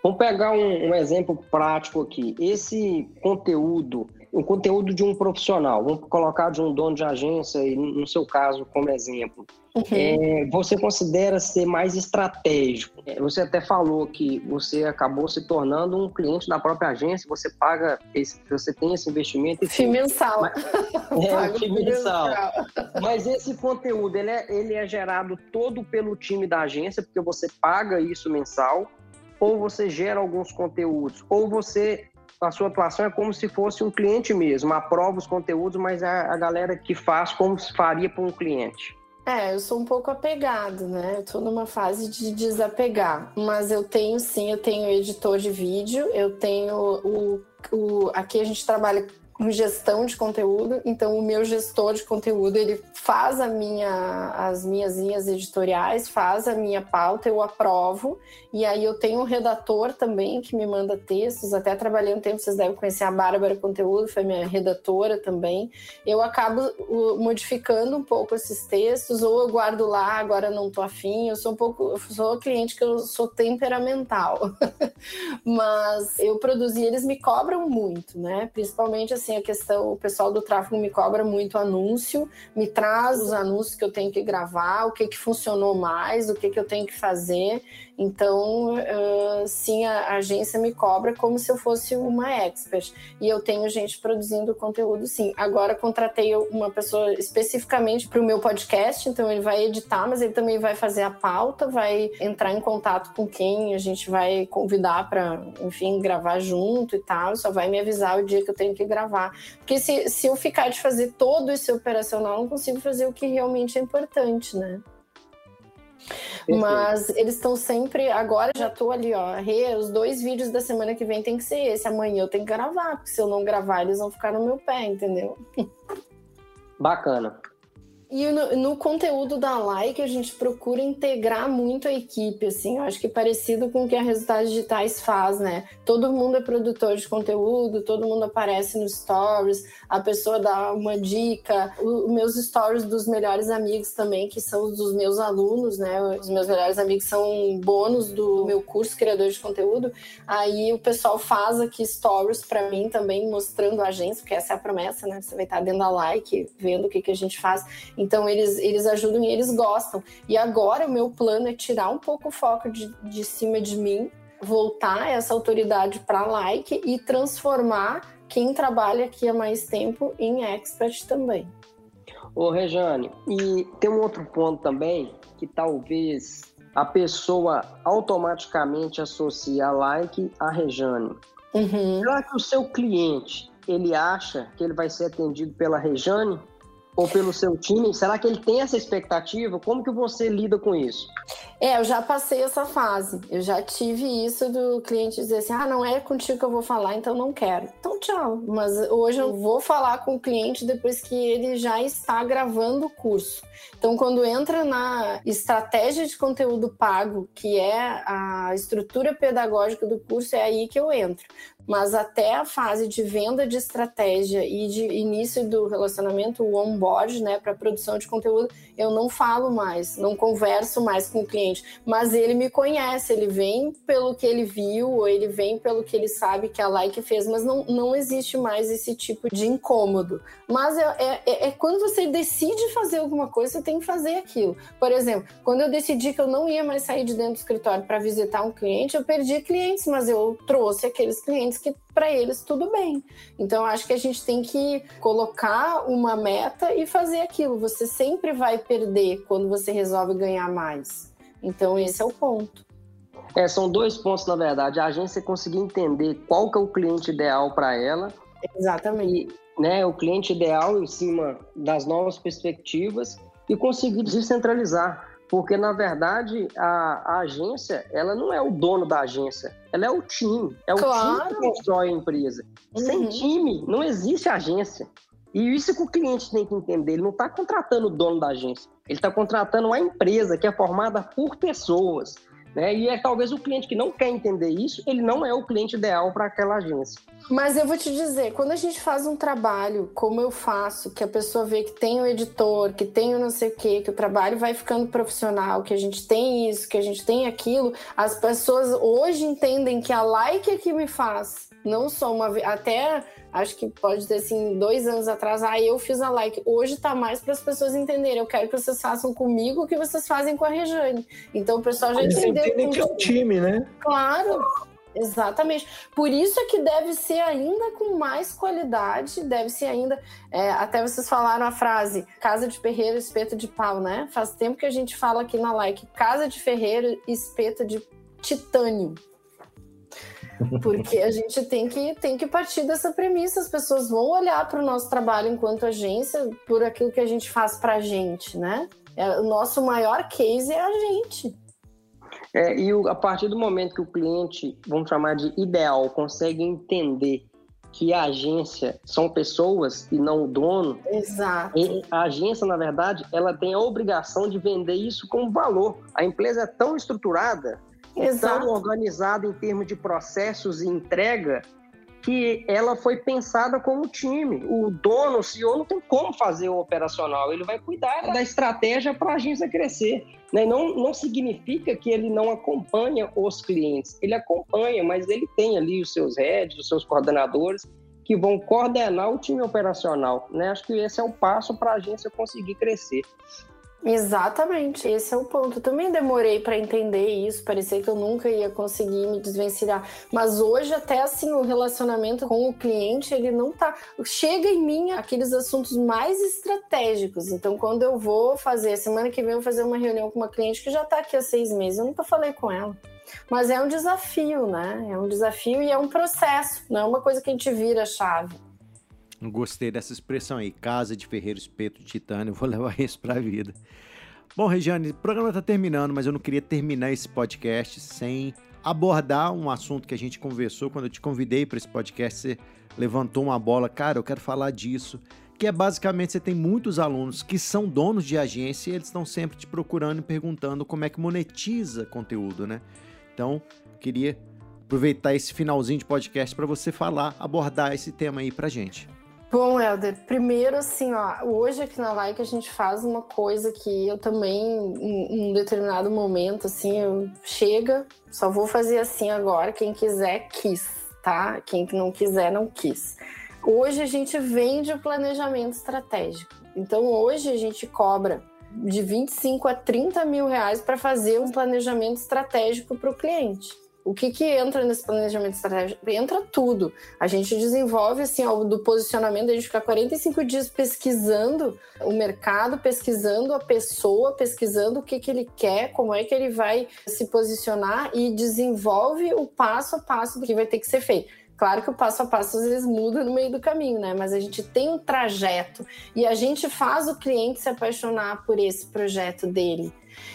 [SPEAKER 3] Vamos pegar um, um exemplo prático aqui. Esse conteúdo o conteúdo de um profissional, vamos colocar de um dono de agência, e no seu caso, como exemplo, uhum. é, você considera ser mais estratégico? É, você até falou que você acabou se tornando um cliente da própria agência, você paga, esse, você tem esse investimento.
[SPEAKER 5] FII mensal.
[SPEAKER 3] Mas, é, FII mensal. Mas esse conteúdo, ele é, ele é gerado todo pelo time da agência, porque você paga isso mensal, ou você gera alguns conteúdos, ou você a sua atuação é como se fosse um cliente mesmo, aprova os conteúdos, mas é a galera que faz como se faria para um cliente.
[SPEAKER 5] É, eu sou um pouco apegado, né? Eu tô numa fase de desapegar, mas eu tenho sim, eu tenho editor de vídeo, eu tenho o, o aqui a gente trabalha gestão de conteúdo, então o meu gestor de conteúdo ele faz a minha, as minhas linhas editoriais, faz a minha pauta, eu aprovo, e aí eu tenho um redator também que me manda textos, até trabalhei um tempo, vocês devem conhecer a Bárbara Conteúdo, foi minha redatora também. Eu acabo modificando um pouco esses textos, ou eu guardo lá, agora não tô afim, eu sou um pouco, eu sou cliente que eu sou temperamental, mas eu produzi, eles me cobram muito, né? Principalmente assim, a questão, o pessoal do tráfego me cobra muito anúncio, me traz os anúncios que eu tenho que gravar, o que que funcionou mais, o que que eu tenho que fazer. Então, uh, sim, a, agência me cobra como se eu fosse uma expert. E eu tenho gente produzindo conteúdo, sim. Agora, contratei uma pessoa especificamente para o meu podcast, então ele vai editar, mas ele também vai fazer a pauta, vai entrar em contato com quem a gente vai convidar para, enfim, gravar junto e tal. Só vai me avisar o dia que eu tenho que gravar. Porque se, se eu ficar de fazer todo esse operacional, eu não consigo fazer o que realmente é importante, né? Mas eles estão sempre. Agora já tô ali, ó. Rê, os dois vídeos da semana que vem tem que ser esse. Amanhã eu tenho que gravar, porque se eu não gravar, eles vão ficar no meu pé, entendeu?
[SPEAKER 3] Bacana.
[SPEAKER 5] E no, no, conteúdo da Like, a gente procura integrar muito a equipe, assim, eu acho que é parecido com o que a Resultados Digitais faz, né? Todo mundo é produtor de conteúdo, todo mundo aparece nos stories, a pessoa dá uma dica, os meus stories dos melhores amigos também, que são os dos meus alunos, né? Os meus melhores amigos são bônus do meu curso Criador de Conteúdo, aí o pessoal faz aqui stories para mim também, mostrando a agência, porque essa é a promessa, né? Você vai estar dentro da Like, vendo o que, que a gente faz então eles, eles ajudam e eles gostam. E agora o meu plano é tirar um pouco o foco de, de cima de mim, voltar essa autoridade para like e transformar quem trabalha aqui há mais tempo em expert também.
[SPEAKER 3] Ô Rejane, e tem um outro ponto também que talvez a pessoa automaticamente associe a like a Rejane. Uhum. Será que o seu cliente ele acha que ele vai ser atendido pela Rejane ou pelo seu time? Será que ele tem essa expectativa? Como que você lida com isso?
[SPEAKER 5] É, eu já passei essa fase. Eu já tive isso do cliente dizer assim: ah, não é contigo que eu vou falar, então não quero. Então, tchau. Mas hoje eu vou falar com o cliente depois que ele já está gravando o curso. Então, quando entra na estratégia de conteúdo pago, que é a estrutura pedagógica do curso, é aí que eu entro mas até a fase de venda de estratégia e de início do relacionamento, o onboard, né, para produção de conteúdo, eu não falo mais, não converso mais com o cliente, mas ele me conhece, ele vem pelo que ele viu ou ele vem pelo que ele sabe que a like fez, mas não, não existe mais esse tipo de incômodo. Mas é, é, é, é quando você decide fazer alguma coisa, você tem que fazer aquilo. Por exemplo, quando eu decidi que eu não ia mais sair de dentro do escritório para visitar um cliente, eu perdi clientes, mas eu trouxe aqueles clientes clientes que para eles tudo bem. Então acho que a gente tem que colocar uma meta e fazer aquilo. Você sempre vai perder quando você resolve ganhar mais. Então esse é o ponto.
[SPEAKER 3] É, são dois pontos na verdade. A agência conseguir entender qual que é o cliente ideal para ela.
[SPEAKER 5] Exatamente.
[SPEAKER 3] E, né, o cliente ideal em cima das novas perspectivas e conseguir descentralizar porque na verdade a, a, agência ela não é o dono da agência, ela é o time, é o claro. time que constrói a empresa. Uhum. Sem time não existe agência. E isso que o cliente tem que entender, ele não está contratando o dono da agência, ele está contratando uma empresa que é formada por pessoas. Né? E é talvez o cliente que não quer entender isso, ele não é o cliente ideal para aquela agência.
[SPEAKER 5] Mas eu vou te dizer, quando a gente faz um trabalho como eu faço, que a pessoa vê que tem o editor, que tem o não sei o quê, que o trabalho vai ficando profissional, que a gente tem isso, que a gente tem aquilo, as pessoas hoje entendem que a like é que me faz, não só uma até acho que pode ter assim, dois anos atrás, ah, eu fiz a like. Hoje tá mais para as pessoas entenderem. Eu quero que vocês façam comigo o que vocês fazem com a Rejane. Então o pessoal já entendeu.
[SPEAKER 4] Entendem que é um time, né?
[SPEAKER 5] Claro. Exatamente. Por isso é que deve ser ainda com mais qualidade, deve ser ainda. É, até vocês falaram a frase casa de ferreiro, espeto de pau, né? Faz tempo que a gente fala aqui na like casa de ferreiro, espeto de titânio. Porque a gente tem que, tem que partir dessa premissa. As pessoas vão olhar para o nosso trabalho enquanto agência por aquilo que a gente faz para a gente, né? É, o nosso maior case é a gente.
[SPEAKER 3] É, e o, a partir do momento que o cliente, vamos chamar de ideal, consegue entender que a agência são pessoas e não o dono.
[SPEAKER 5] Exato.
[SPEAKER 3] a agência, na verdade, ela tem a obrigação de vender isso como valor. A empresa é tão estruturada, é tão organizada em termos de processos e entrega, que ela foi pensada como time. O dono, o CEO, não tem como fazer o operacional, ele vai cuidar da estratégia para a agência crescer. Né? Não, não significa que ele não acompanha os clientes, ele acompanha, mas ele tem ali os seus heads, os seus coordenadores, que vão coordenar o time operacional. Né? Acho que esse é o passo para a agência conseguir crescer.
[SPEAKER 5] Exatamente, esse é o ponto. Eu também demorei para entender isso, parecia que eu nunca ia conseguir me desvencilhar. Mas hoje até assim o relacionamento com o cliente, ele não tá chega em mim aqueles assuntos mais estratégicos. Então quando eu vou fazer semana que vem eu vou fazer uma reunião com uma cliente que já está aqui há seis meses, eu nunca falei com ela. Mas é um desafio, né? É um desafio e é um processo, não é uma coisa que a gente vira chave.
[SPEAKER 1] Gostei dessa expressão aí, casa de ferreiro, espeto de titânio, vou levar isso para a vida. Bom, Regiane, o programa está terminando, mas eu não queria terminar esse podcast sem abordar um assunto que a gente conversou quando eu te convidei para esse podcast. Você levantou uma bola, cara, eu quero falar disso. Que é basicamente você tem muitos alunos que são donos de agência e eles estão sempre te procurando e perguntando como é que monetiza conteúdo, né? Então, queria aproveitar esse finalzinho de podcast para você falar, abordar esse tema aí para gente.
[SPEAKER 5] Bom, Helder, primeiro assim, ó, hoje aqui na Like a gente faz uma coisa que eu também, em um determinado momento, assim, eu chega, só vou fazer assim agora, quem quiser quis, tá? Quem não quiser não quis. Hoje a gente vende o planejamento estratégico. Então hoje a gente cobra de 25 a 30 mil reais para fazer um planejamento estratégico para o cliente. O que, que entra nesse planejamento estratégico? Entra tudo. A gente desenvolve, assim, ao, do posicionamento, a gente fica 45 dias pesquisando o mercado, pesquisando a pessoa, pesquisando o que, que ele quer, como é que ele vai se posicionar e desenvolve o passo a passo do que vai ter que ser feito. Claro que o passo a passo às vezes muda no meio do caminho, né? Mas a gente tem um trajeto e a gente faz o cliente se apaixonar por esse projeto dele.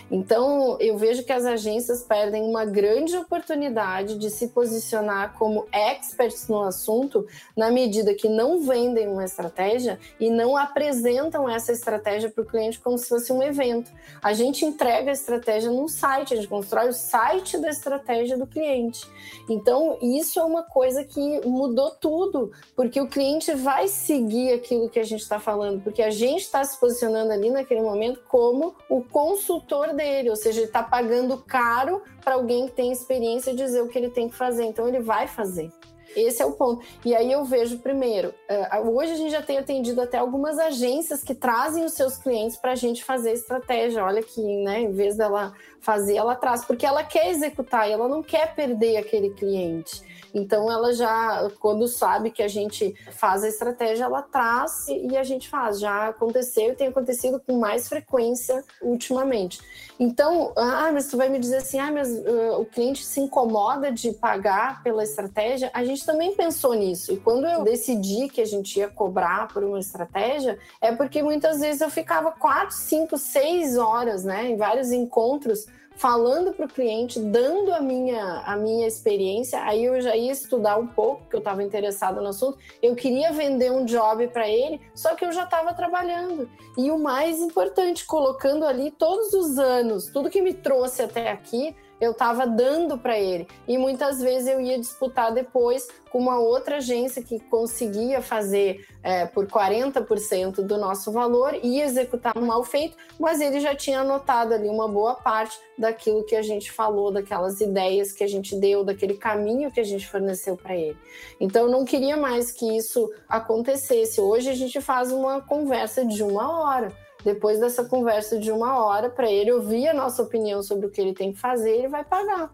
[SPEAKER 5] Então, eu vejo que as agências perdem uma grande oportunidade de se posicionar como experts no assunto, na medida que não vendem uma estratégia e não apresentam essa estratégia para o cliente como se fosse um evento. A gente entrega a estratégia no site, a gente constrói o site da estratégia do cliente. Então, isso é uma coisa que mudou tudo, porque o cliente vai seguir aquilo que a gente está falando, porque a gente está se posicionando ali naquele momento como o consultor dele, ou seja, ele está pagando caro para alguém que tem experiência dizer o que ele tem que fazer, então ele vai fazer. Esse é o ponto. E aí eu vejo, primeiro, eh, hoje a gente já tem atendido até algumas agências que trazem os seus clientes para a gente fazer estratégia. Olha que, né, em vez dela fazer, ela traz, porque ela quer executar e ela não quer perder aquele cliente. Então ela já, quando sabe que a gente faz a estratégia, ela traz e a gente faz. Já aconteceu e tem acontecido com mais frequência ultimamente. Então, ah, mas tu vai me dizer assim, ah, mas uh, o cliente se incomoda de pagar pela estratégia. A gente também pensou nisso. E quando eu decidi que a gente ia cobrar por uma estratégia, é porque muitas vezes eu ficava quatro, cinco, seis horas, né, em vários encontros falando para o cliente, dando a minha, a minha experiência. Aí eu já ia estudar um pouco, porque eu estava interessada no assunto. Eu queria vender um job para ele, só que eu já estava trabalhando. E o mais importante, colocando ali todos os anos, tudo que me trouxe até aqui, eu estava dando para ele. E muitas vezes eu ia disputar depois com uma outra agência que conseguia fazer é, por 40% do nosso valor e executar um mal feito, mas ele já tinha anotado ali uma boa parte daquilo que a gente falou, daquelas ideias que a gente deu, daquele caminho que a gente forneceu para ele. Então eu não queria mais que isso acontecesse. Hoje a gente faz uma conversa de uma hora depois dessa conversa de uma hora, para ele ouvir a nossa opinião sobre o que ele tem que fazer, ele vai pagar.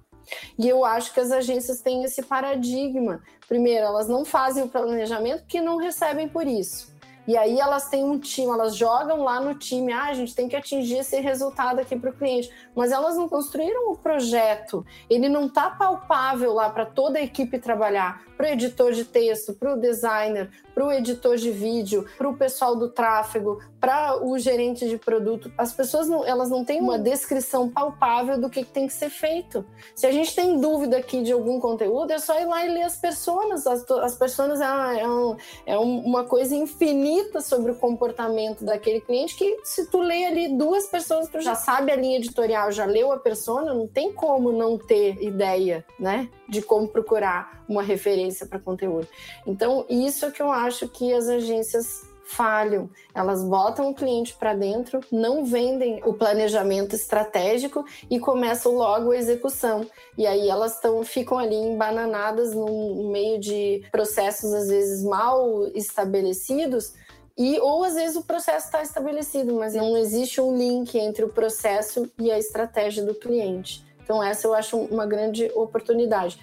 [SPEAKER 5] E eu acho que as agências têm esse paradigma. Primeiro, elas não fazem o planejamento porque não recebem por isso. E aí elas têm um time, elas jogam lá no time, ah, a gente tem que atingir esse resultado aqui para o cliente. Mas elas não construíram o projeto. Ele não está palpável lá para toda a equipe trabalhar, para o editor de texto, para o designer, para o editor de vídeo, para o pessoal do tráfego, para o gerente de produto. As pessoas não, elas não têm uma descrição palpável do que, que tem que ser feito. Se a gente tem dúvida aqui de algum conteúdo, é só ir lá e ler as pessoas. As, as pessoas é, é, um, é uma coisa infinita sobre o comportamento daquele cliente que se tu lê ali duas pessoas, tu já sabe a linha editorial, já leu a persona, não tem como não ter ideia, né? De como procurar uma referência para conteúdo. Então, isso é que eu acho que as agências falham. Elas botam o cliente para dentro, não vendem o planejamento estratégico e começam logo a execução. E aí elas tão, ficam ali embananadas no meio de processos às vezes mal estabelecidos. E, ou às vezes o processo está estabelecido, mas não existe um link entre o processo e a estratégia do cliente. Então, essa eu acho uma grande oportunidade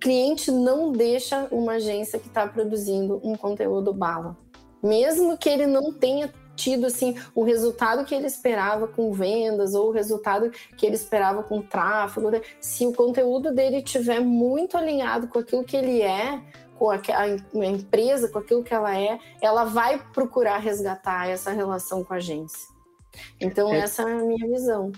[SPEAKER 5] cliente não deixa uma agência que está produzindo um conteúdo bala. Mesmo que ele não tenha tido assim o resultado que ele esperava com vendas ou o resultado que ele esperava com tráfego, né? se o conteúdo dele tiver muito alinhado com aquilo que ele é, com a, a, empresa, com aquilo que ela é, ela vai procurar resgatar essa relação com a agência. Então é. essa é a minha visão.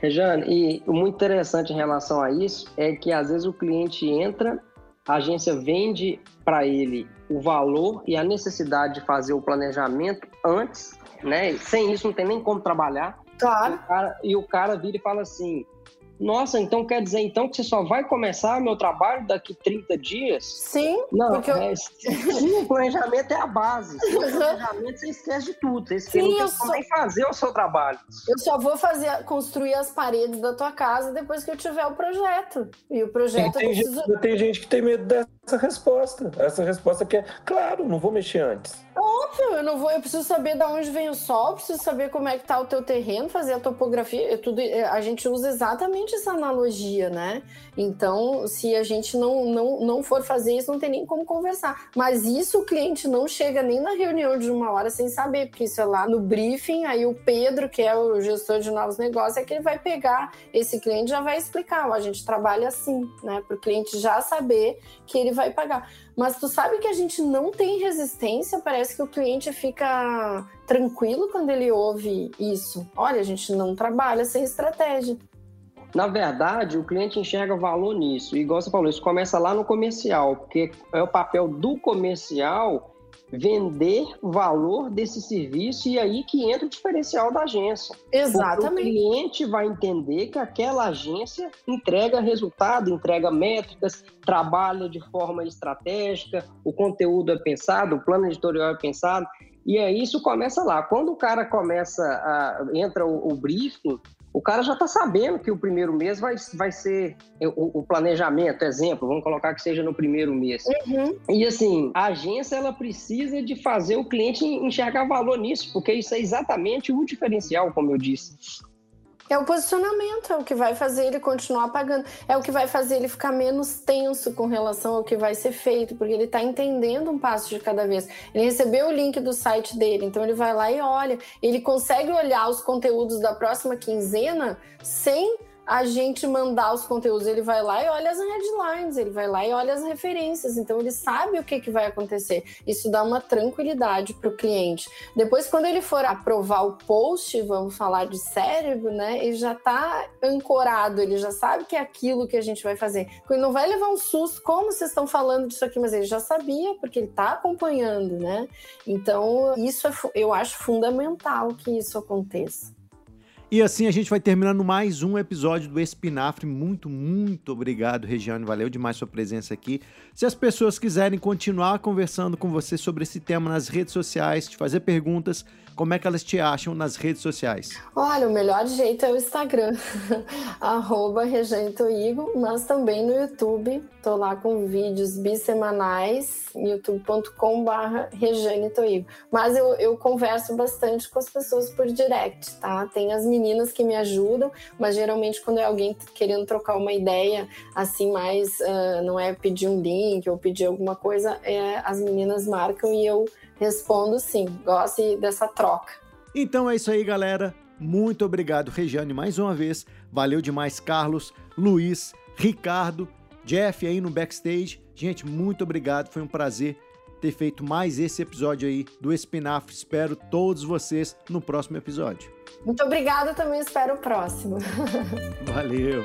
[SPEAKER 3] Rejane, e o muito interessante em relação a isso é que às vezes o cliente entra, a agência vende para ele o valor e a necessidade de fazer o planejamento antes, né? Sem isso não tem nem como trabalhar.
[SPEAKER 5] Claro.
[SPEAKER 3] E o cara, e o cara vira e fala assim: nossa, então quer dizer então que você só vai começar meu trabalho daqui 30 dias?
[SPEAKER 5] Sim.
[SPEAKER 3] Não, porque eu... é, sim, o planejamento é a base. Sem o planejamento você esquece de tudo. Você esquece sim, eu só... fazer o seu trabalho.
[SPEAKER 5] Eu só vou fazer, construir as paredes da tua casa depois que eu tiver o projeto. E o projeto
[SPEAKER 4] tem,
[SPEAKER 5] preciso...
[SPEAKER 4] gente, tem gente que tem medo dessa resposta. Essa resposta que é, claro, não vou mexer antes.
[SPEAKER 5] Óbvio eu não vou, eu preciso saber de onde vem o sol, preciso saber como é que tá o teu terreno, fazer a topografia, é tudo, é, a gente usa exatamente essa analogia, né? Então, se a gente não, não, não for fazer isso, não tem nem como conversar. Mas isso o cliente não chega nem na reunião de uma hora sem saber, porque isso é lá no briefing, aí o Pedro, que é o gestor de novos negócios, é que ele vai pegar esse cliente já vai explicar, ó, a gente trabalha assim, né? Para o cliente já saber que ele vai pagar. Mas tu sabe que a gente não tem resistência, parece que o cliente fica tranquilo quando ele ouve isso. Olha, a gente não trabalha sem estratégia.
[SPEAKER 3] Na verdade, o cliente enxerga valor nisso. E igual você falou, isso começa lá no comercial, porque é o papel do comercial vender valor desse serviço e aí que entra o diferencial da agência.
[SPEAKER 5] Exatamente.
[SPEAKER 3] Porque o cliente vai entender que aquela agência entrega resultado, entrega métricas, trabalha de forma estratégica, o conteúdo é pensado, o plano editorial é pensado. E aí isso começa lá. Quando o cara começa a entra o, o briefing, o cara já está sabendo que o primeiro mês vai, vai ser o, o, planejamento, exemplo, vamos colocar que seja no primeiro mês.
[SPEAKER 5] Uhum.
[SPEAKER 3] E assim, a agência ela precisa de fazer o cliente enxergar valor nisso, porque isso é exatamente o diferencial, como eu disse.
[SPEAKER 5] É o posicionamento, é o que vai fazer ele continuar pagando, é o que vai fazer ele ficar menos tenso com relação ao que vai ser feito, porque ele está entendendo um passo de cada vez. Ele recebeu o link do site dele, então ele vai lá e olha, ele consegue olhar os conteúdos da próxima quinzena sem a gente mandar os conteúdos, ele vai lá e olha as headlines, ele vai lá e olha as referências, então ele sabe o que, que vai acontecer. Isso dá uma tranquilidade para o cliente. Depois, quando ele for aprovar o post, vamos falar de cérebro, né? Ele já está ancorado, ele já sabe que é aquilo que a gente vai fazer. Ele não vai levar um susto, como vocês estão falando disso aqui, mas ele já sabia, porque ele está acompanhando, né? Então, isso é, eu acho fundamental que isso aconteça.
[SPEAKER 1] E assim a gente vai terminando mais um episódio do Espinafre. Muito, muito obrigado, Regiane. Valeu demais sua presença aqui. Se as pessoas quiserem continuar conversando com você sobre esse tema nas redes sociais, te fazer perguntas, como é que elas te acham nas redes sociais?
[SPEAKER 5] Olha, o melhor jeito é o Instagram, arroba Toigo, mas também no YouTube. Tô lá com vídeos bissemanais, youtube.com barra Toigo. Mas eu, eu converso bastante com as pessoas por direct, tá? Tem as meninas que me ajudam, mas geralmente quando é alguém querendo trocar uma ideia, assim, mais, uh, não é pedir um link ou pedir alguma coisa, é, as meninas marcam e eu Respondo sim, gosto dessa troca.
[SPEAKER 1] Então é isso aí, galera. Muito obrigado, Regiane, mais uma vez. Valeu demais, Carlos, Luiz, Ricardo, Jeff aí no backstage. Gente, muito obrigado. Foi um prazer ter feito mais esse episódio aí do Espinafre. Espero todos vocês no próximo episódio.
[SPEAKER 5] Muito obrigada, também espero o próximo.
[SPEAKER 1] Valeu.